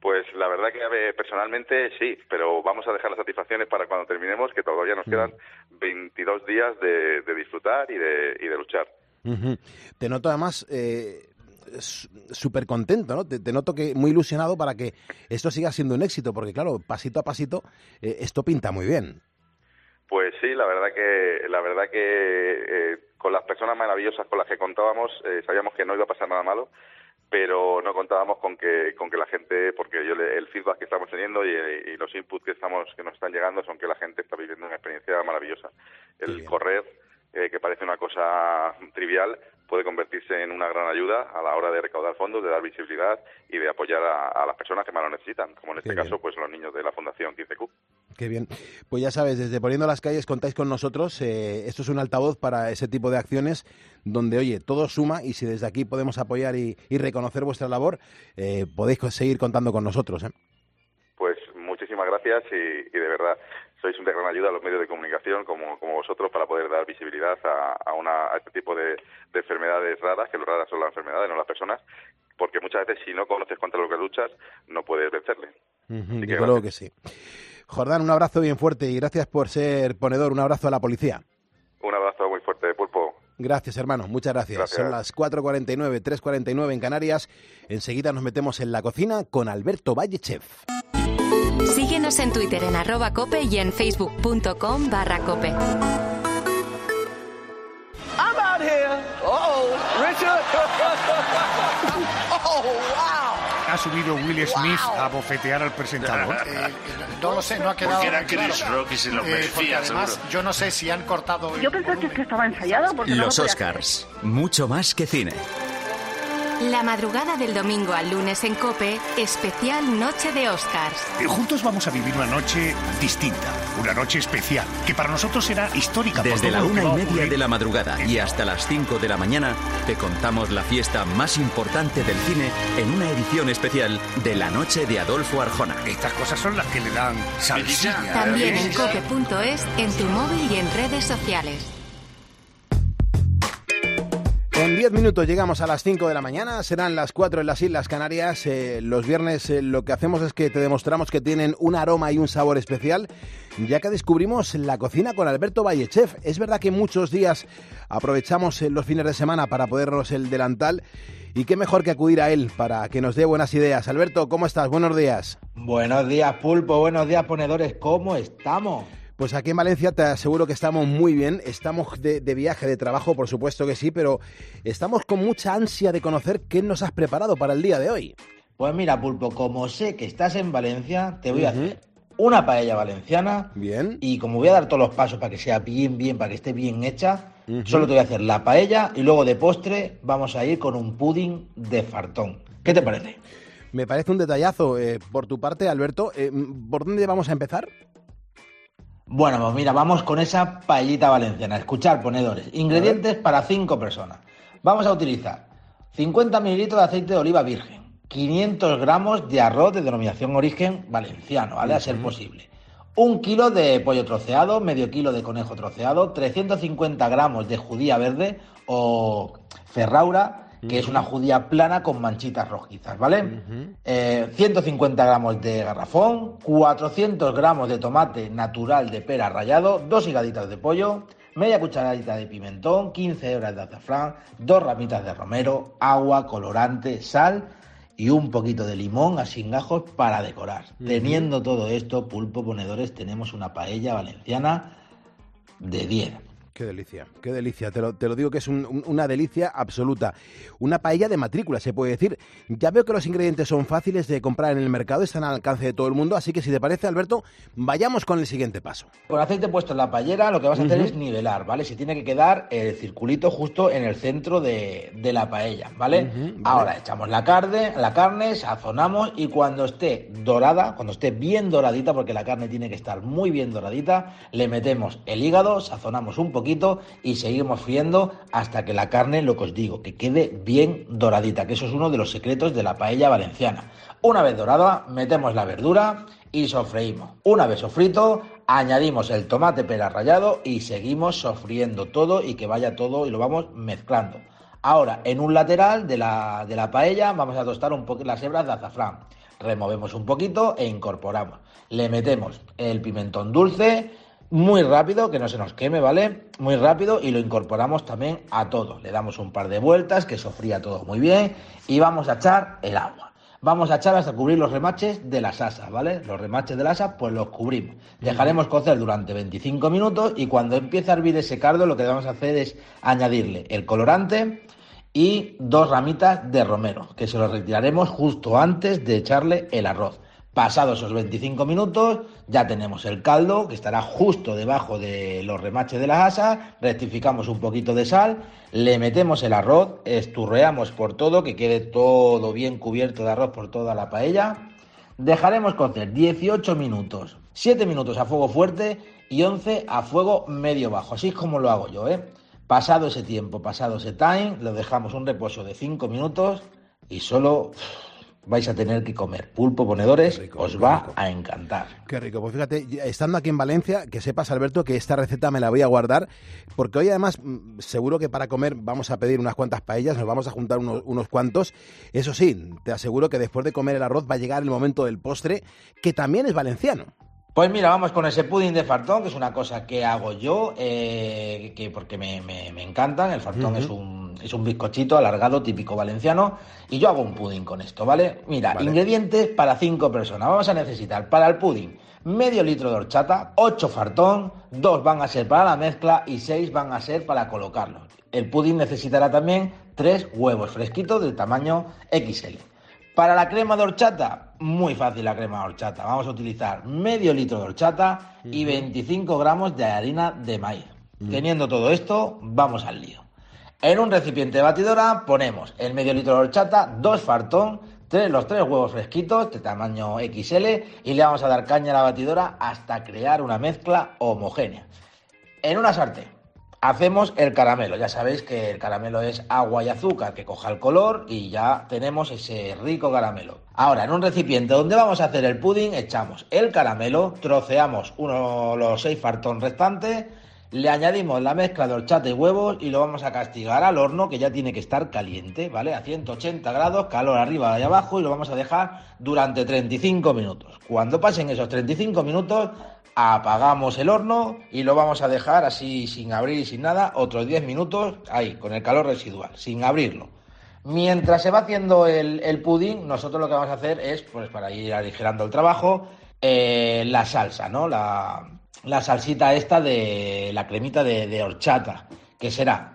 Pues la verdad que eh, personalmente sí, pero vamos a dejar las satisfacciones para cuando terminemos, que todavía nos quedan 22 días de, de disfrutar y de, y de luchar. Ujú. Te noto además eh, súper contento, ¿no? Te, te noto que muy ilusionado para que esto siga siendo un éxito, porque claro, pasito a pasito, eh, esto pinta muy bien. Pues sí, la verdad que la verdad que eh, con las personas maravillosas con las que contábamos eh, sabíamos que no iba a pasar nada malo, pero no contábamos con que con que la gente, porque yo le- el feedback que estamos teniendo y, y los inputs que estamos que nos están llegando son que la gente está viviendo una experiencia maravillosa. El correr, eh, que parece una cosa trivial, puede convertirse en una gran ayuda a la hora de recaudar fondos, de dar visibilidad y de apoyar a, a las personas que más lo necesitan, como en este Qué caso bien. pues los niños de la Fundación 15Q. Qué bien. Pues ya sabes, desde Poniendo las Calles contáis con nosotros. eh, esto es un altavoz para ese tipo de acciones donde, oye, todo suma y si desde aquí podemos apoyar y, y reconocer vuestra labor, eh, podéis seguir contando con nosotros. ¿eh? Pues muchísimas gracias y, y de verdad sois una gran ayuda a los medios de comunicación como, como vosotros para poder dar visibilidad a, a una, a este tipo de, de enfermedades raras, que lo raras son las enfermedades, no las personas, porque muchas veces si no conoces contra lo que luchas no puedes vencerle. Que desde luego que sí. Jordán, un abrazo bien fuerte y gracias por ser ponedor. Un abrazo a la policía. Un abrazo muy fuerte de pulpo. Gracias, hermano. Muchas gracias. Gracias. Son las 4.49, 3.49 en Canarias. Enseguida nos metemos en la cocina con Alberto Valle Chef. Síguenos en Twitter en arroba cope y en facebook.com barra cope. I'm out here. Oh, Richard. oh, wow. Ha subido Will Smith a bofetear al presentador. Eh, no lo sé, no ha quedado Porque era muy claro. Chris Rock y se lo Eh, merecía, porque además, seguro. yo no sé si han cortado... Yo pensé que, es que estaba ensayado porque no lo Los Oscars, mucho más que cine. La madrugada del domingo al lunes en cope, especial Noche de Oscars. Eh, Juntos vamos a vivir una noche distinta, una noche especial, que para nosotros será histórica. Desde la una y media ocurrir. de la madrugada y hasta las 5 de la mañana, te contamos la fiesta más importante del cine en una edición especial de la noche de Adolfo Arjona. Estas cosas son las que le dan salsilla. También en cope.es, en tu móvil y en redes sociales. En 10 minutos llegamos a las 5 de la mañana, serán las 4 en las Islas Canarias. Eh, los viernes eh, lo que hacemos es que te demostramos que tienen un aroma y un sabor especial, ya que descubrimos la cocina con Alberto Vallechef. Es verdad que muchos días aprovechamos eh, los fines de semana para podernos el delantal y qué mejor que acudir a él para que nos dé buenas ideas. Alberto, ¿cómo estás? Buenos días. Buenos días, Pulpo. Buenos días, ponedores. ¿Cómo estamos? Pues aquí en Valencia te aseguro que estamos muy bien. Estamos de, de viaje, de trabajo, por supuesto que sí, pero estamos con mucha ansia de conocer qué nos has preparado para el día de hoy. Pues mira, Pulpo, como sé que estás en Valencia, te voy a hacer una paella valenciana. Bien. Y como voy a dar todos los pasos para que sea bien, bien, para que esté bien hecha, solo te voy a hacer la paella y luego de postre vamos a ir con un pudding de fartón. ¿Qué te parece? Me parece un detallazo eh, por tu parte, Alberto. Eh, ¿Por dónde vamos a empezar? Bueno, pues mira, vamos con esa paellita valenciana. Escuchar, ponedores. Ingredientes para 5 personas. Vamos a utilizar 50 mililitros de aceite de oliva virgen, 500 gramos de arroz de denominación origen valenciano, ¿vale? A ser posible. Un kilo de pollo troceado, medio kilo de conejo troceado, 350 gramos de judía verde o ferraura, que es una judía plana con manchitas rojizas, ¿vale? Eh, 150 gramos de garrafón, 400 gramos de tomate natural de pera rallado, dos higaditas de pollo, media cucharadita de pimentón, 15 hebras de azafrán, dos ramitas de romero, agua, colorante, sal y un poquito de limón en gajos para decorar. Teniendo todo esto, pulpo ponedores, tenemos una paella valenciana de 10. Qué delicia, qué delicia. Te lo, te lo digo que es un- un- una delicia absoluta. Una paella de matrícula, se puede decir. Ya veo que los ingredientes son fáciles de comprar en el mercado, están al alcance de todo el mundo, así que si te parece, Alberto, vayamos con el siguiente paso. Con aceite puesto en la paellera, lo que vas a hacer es nivelar, ¿vale? Se tiene que quedar el circulito justo en el centro de, de la paella, vale. Ahora echamos la carne, la carne, sazonamos y cuando esté dorada, cuando esté bien doradita, porque la carne tiene que estar muy bien doradita, le metemos el hígado, sazonamos un poquito y seguimos friendo hasta que la carne, lo que os digo, que quede bien doradita, que eso es uno de los secretos de la paella valenciana. Una vez dorada, metemos la verdura y sofreímos. Una vez sofrito, añadimos el tomate pera rallado y seguimos sofriendo todo y que vaya todo y lo vamos mezclando. Ahora, en un lateral de la, de la paella vamos a tostar un poco las hebras de azafrán. removemos un poquito e incorporamos. Le metemos el pimentón dulce, muy rápido, que no se nos queme, ¿vale? Muy rápido y lo incorporamos también a todo. Le damos un par de vueltas, que sofría todo muy bien y vamos a echar el agua. Vamos a echar hasta cubrir los remaches de las asas, ¿vale? Los remaches de las asas, pues los cubrimos. Dejaremos cocer durante 25 minutos y cuando empiece a hervir ese caldo, lo que vamos a hacer es añadirle el colorante y dos ramitas de romero, que se los retiraremos justo antes de echarle el arroz. Pasados esos 25 minutos, ya tenemos el caldo que estará justo debajo de los remaches de las asas, rectificamos un poquito de sal, le metemos el arroz, esturreamos por todo, que quede todo bien cubierto de arroz por toda la paella. Dejaremos cocer 18 minutos, 7 minutos a fuego fuerte y 11 a fuego medio bajo, así es como lo hago yo, ¿eh? Pasado ese tiempo, pasado ese time, lo dejamos un reposo de 5 minutos y solo vais a tener que comer pulpo ponedores, os va a encantar. Qué rico. Pues fíjate, estando aquí en Valencia, que sepas, Alberto, que esta receta me la voy a guardar, porque hoy además mm, seguro que para comer vamos a pedir unas cuantas paellas, nos vamos a juntar unos, unos cuantos. Eso sí, te aseguro que después de comer el arroz va a llegar el momento del postre, que también es valenciano. Pues mira, vamos con ese pudding de fartón, que es una cosa que hago yo, eh, que porque me, me- me encantan. El fartón es, un, es un bizcochito alargado típico valenciano y yo hago un pudding con esto, ¿vale? Mira, Vale. ingredientes para cinco personas. Vamos a necesitar para el pudding medio litro de horchata, ocho fartón, dos van a ser para la mezcla y seis van a ser para colocarlos. El pudding necesitará también tres huevos fresquitos del tamaño XL. Para la crema de horchata, muy fácil la crema de horchata. Vamos a utilizar medio litro de horchata y 25 gramos de harina de maíz. Teniendo todo esto, vamos al lío. En un recipiente de batidora ponemos el medio litro de horchata, dos fartón, tres, los tres huevos fresquitos de tamaño XL y le vamos a dar caña a la batidora hasta crear una mezcla homogénea. En una sartén hacemos el caramelo. Ya sabéis que el caramelo es agua y azúcar que coja el color y ya tenemos ese rico caramelo. Ahora, en un recipiente donde vamos a hacer el pudding, echamos el caramelo, troceamos uno, los seis fartón restantes, le añadimos la mezcla de horchata y huevos y lo vamos a castigar al horno que ya tiene que estar caliente, ¿vale? A 180 grados, calor arriba y abajo y lo vamos a dejar durante 35 minutos. Cuando pasen esos 35 minutos, apagamos el horno y lo vamos a dejar así sin abrir y sin nada, otros 10 minutos ahí, con el calor residual, sin abrirlo. Mientras se va haciendo el, el pudding, nosotros lo que vamos a hacer es, pues para ir aligerando el trabajo, eh, la salsa, ¿no? La, la salsita esta de la cremita de horchata, que será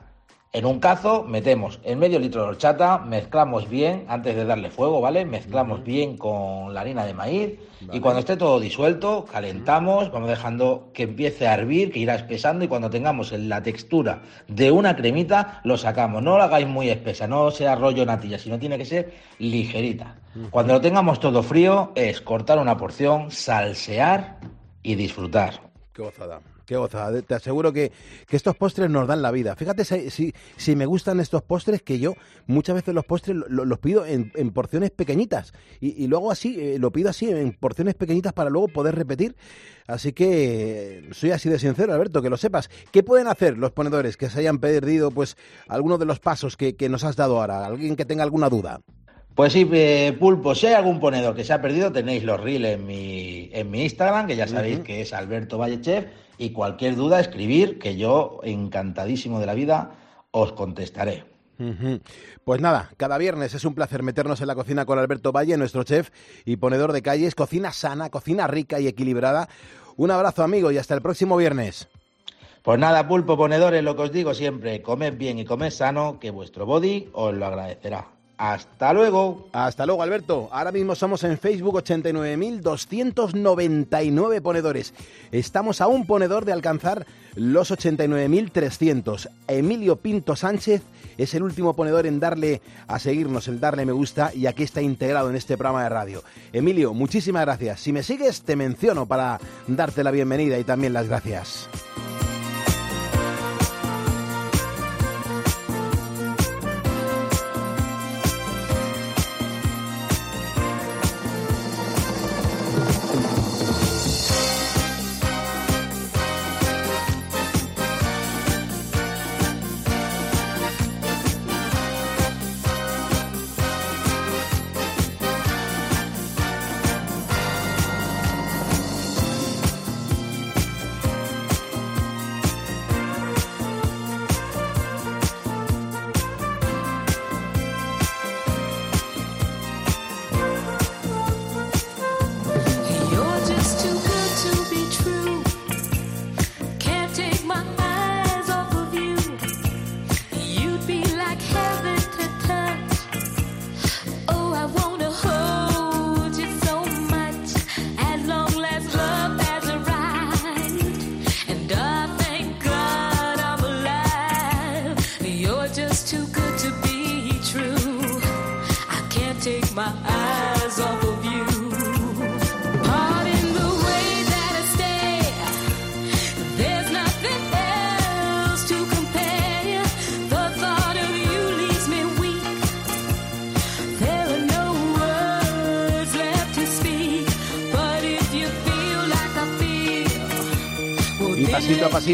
en un cazo metemos el medio litro de horchata, mezclamos bien antes de darle fuego, ¿vale? Mezclamos bien con la harina de maíz y cuando esté todo disuelto, calentamos, vamos dejando que empiece a hervir, que irá espesando y cuando tengamos la textura de una cremita, lo sacamos. No lo hagáis muy espesa, no sea rollo natilla, sino tiene que ser ligerita. Cuando lo tengamos todo frío, es cortar una porción, salsear y disfrutar. Qué gozada. Qué gozada. Te aseguro que, que estos postres nos dan la vida. Fíjate si, si, si me gustan estos postres, que yo muchas veces los postres lo- lo- los pido en, en porciones pequeñitas. Y, y luego así, eh, lo pido así, en porciones pequeñitas para luego poder repetir. Así que soy así de sincero, Alberto, que lo sepas. ¿Qué pueden hacer los ponedores que se hayan perdido pues algunos de los pasos que, que nos has dado ahora? ¿Alguien que tenga alguna duda? Pues sí, eh, Pulpo, si hay algún ponedor que se ha perdido, tenéis los reels en mi, en mi Instagram, que ya sabéis que es Alberto Vallechef, y cualquier duda, escribir, que yo, encantadísimo de la vida, os contestaré. Pues nada, cada viernes es un placer meternos en la cocina con Alberto Valle, nuestro chef y ponedor de calles. Cocina sana, cocina rica y equilibrada. Un abrazo, amigo, y hasta el próximo viernes. Pues nada, Pulpo, ponedores, lo que os digo siempre, comed bien y comed sano, que vuestro body os lo agradecerá. Hasta luego. Hasta luego, Alberto. Ahora mismo somos en Facebook 89.299 ponedores. Estamos a un ponedor de alcanzar los 89.300. Emilio Pinto Sánchez es el último ponedor en darle a seguirnos, en darle me gusta y aquí está integrado en este programa de radio. Emilio, muchísimas gracias. Si me sigues, te menciono para darte la bienvenida y también las gracias.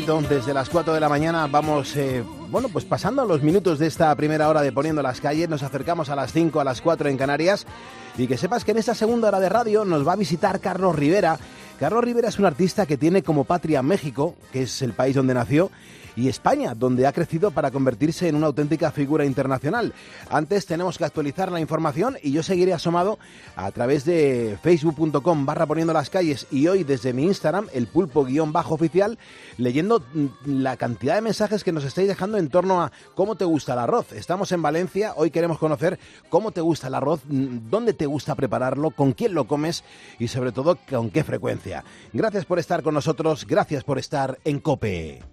Desde las 4 de la mañana vamos, eh, bueno, pues pasando los minutos de esta primera hora de Poniendo las calles, nos acercamos a las 5, a las 4 en Canarias. Y que sepas que en esta segunda hora de radio nos va a visitar Carlos Rivera. Carlos Rivera es un artista que tiene como patria México, que es el país donde nació, y España, donde ha crecido para convertirse en una auténtica figura internacional. Antes tenemos que actualizar la información y yo seguiré asomado a través de facebook.com barra poniendo las calles y hoy desde mi Instagram, el pulpo guion bajo oficial, leyendo mm, la cantidad de mensajes que nos estáis dejando en torno a cómo te gusta el arroz. Estamos en Valencia, hoy queremos conocer cómo te gusta el arroz, mm, dónde te gusta prepararlo, con quién lo comes y sobre todo con qué frecuencia. Gracias por estar con nosotros, gracias por estar en COPE.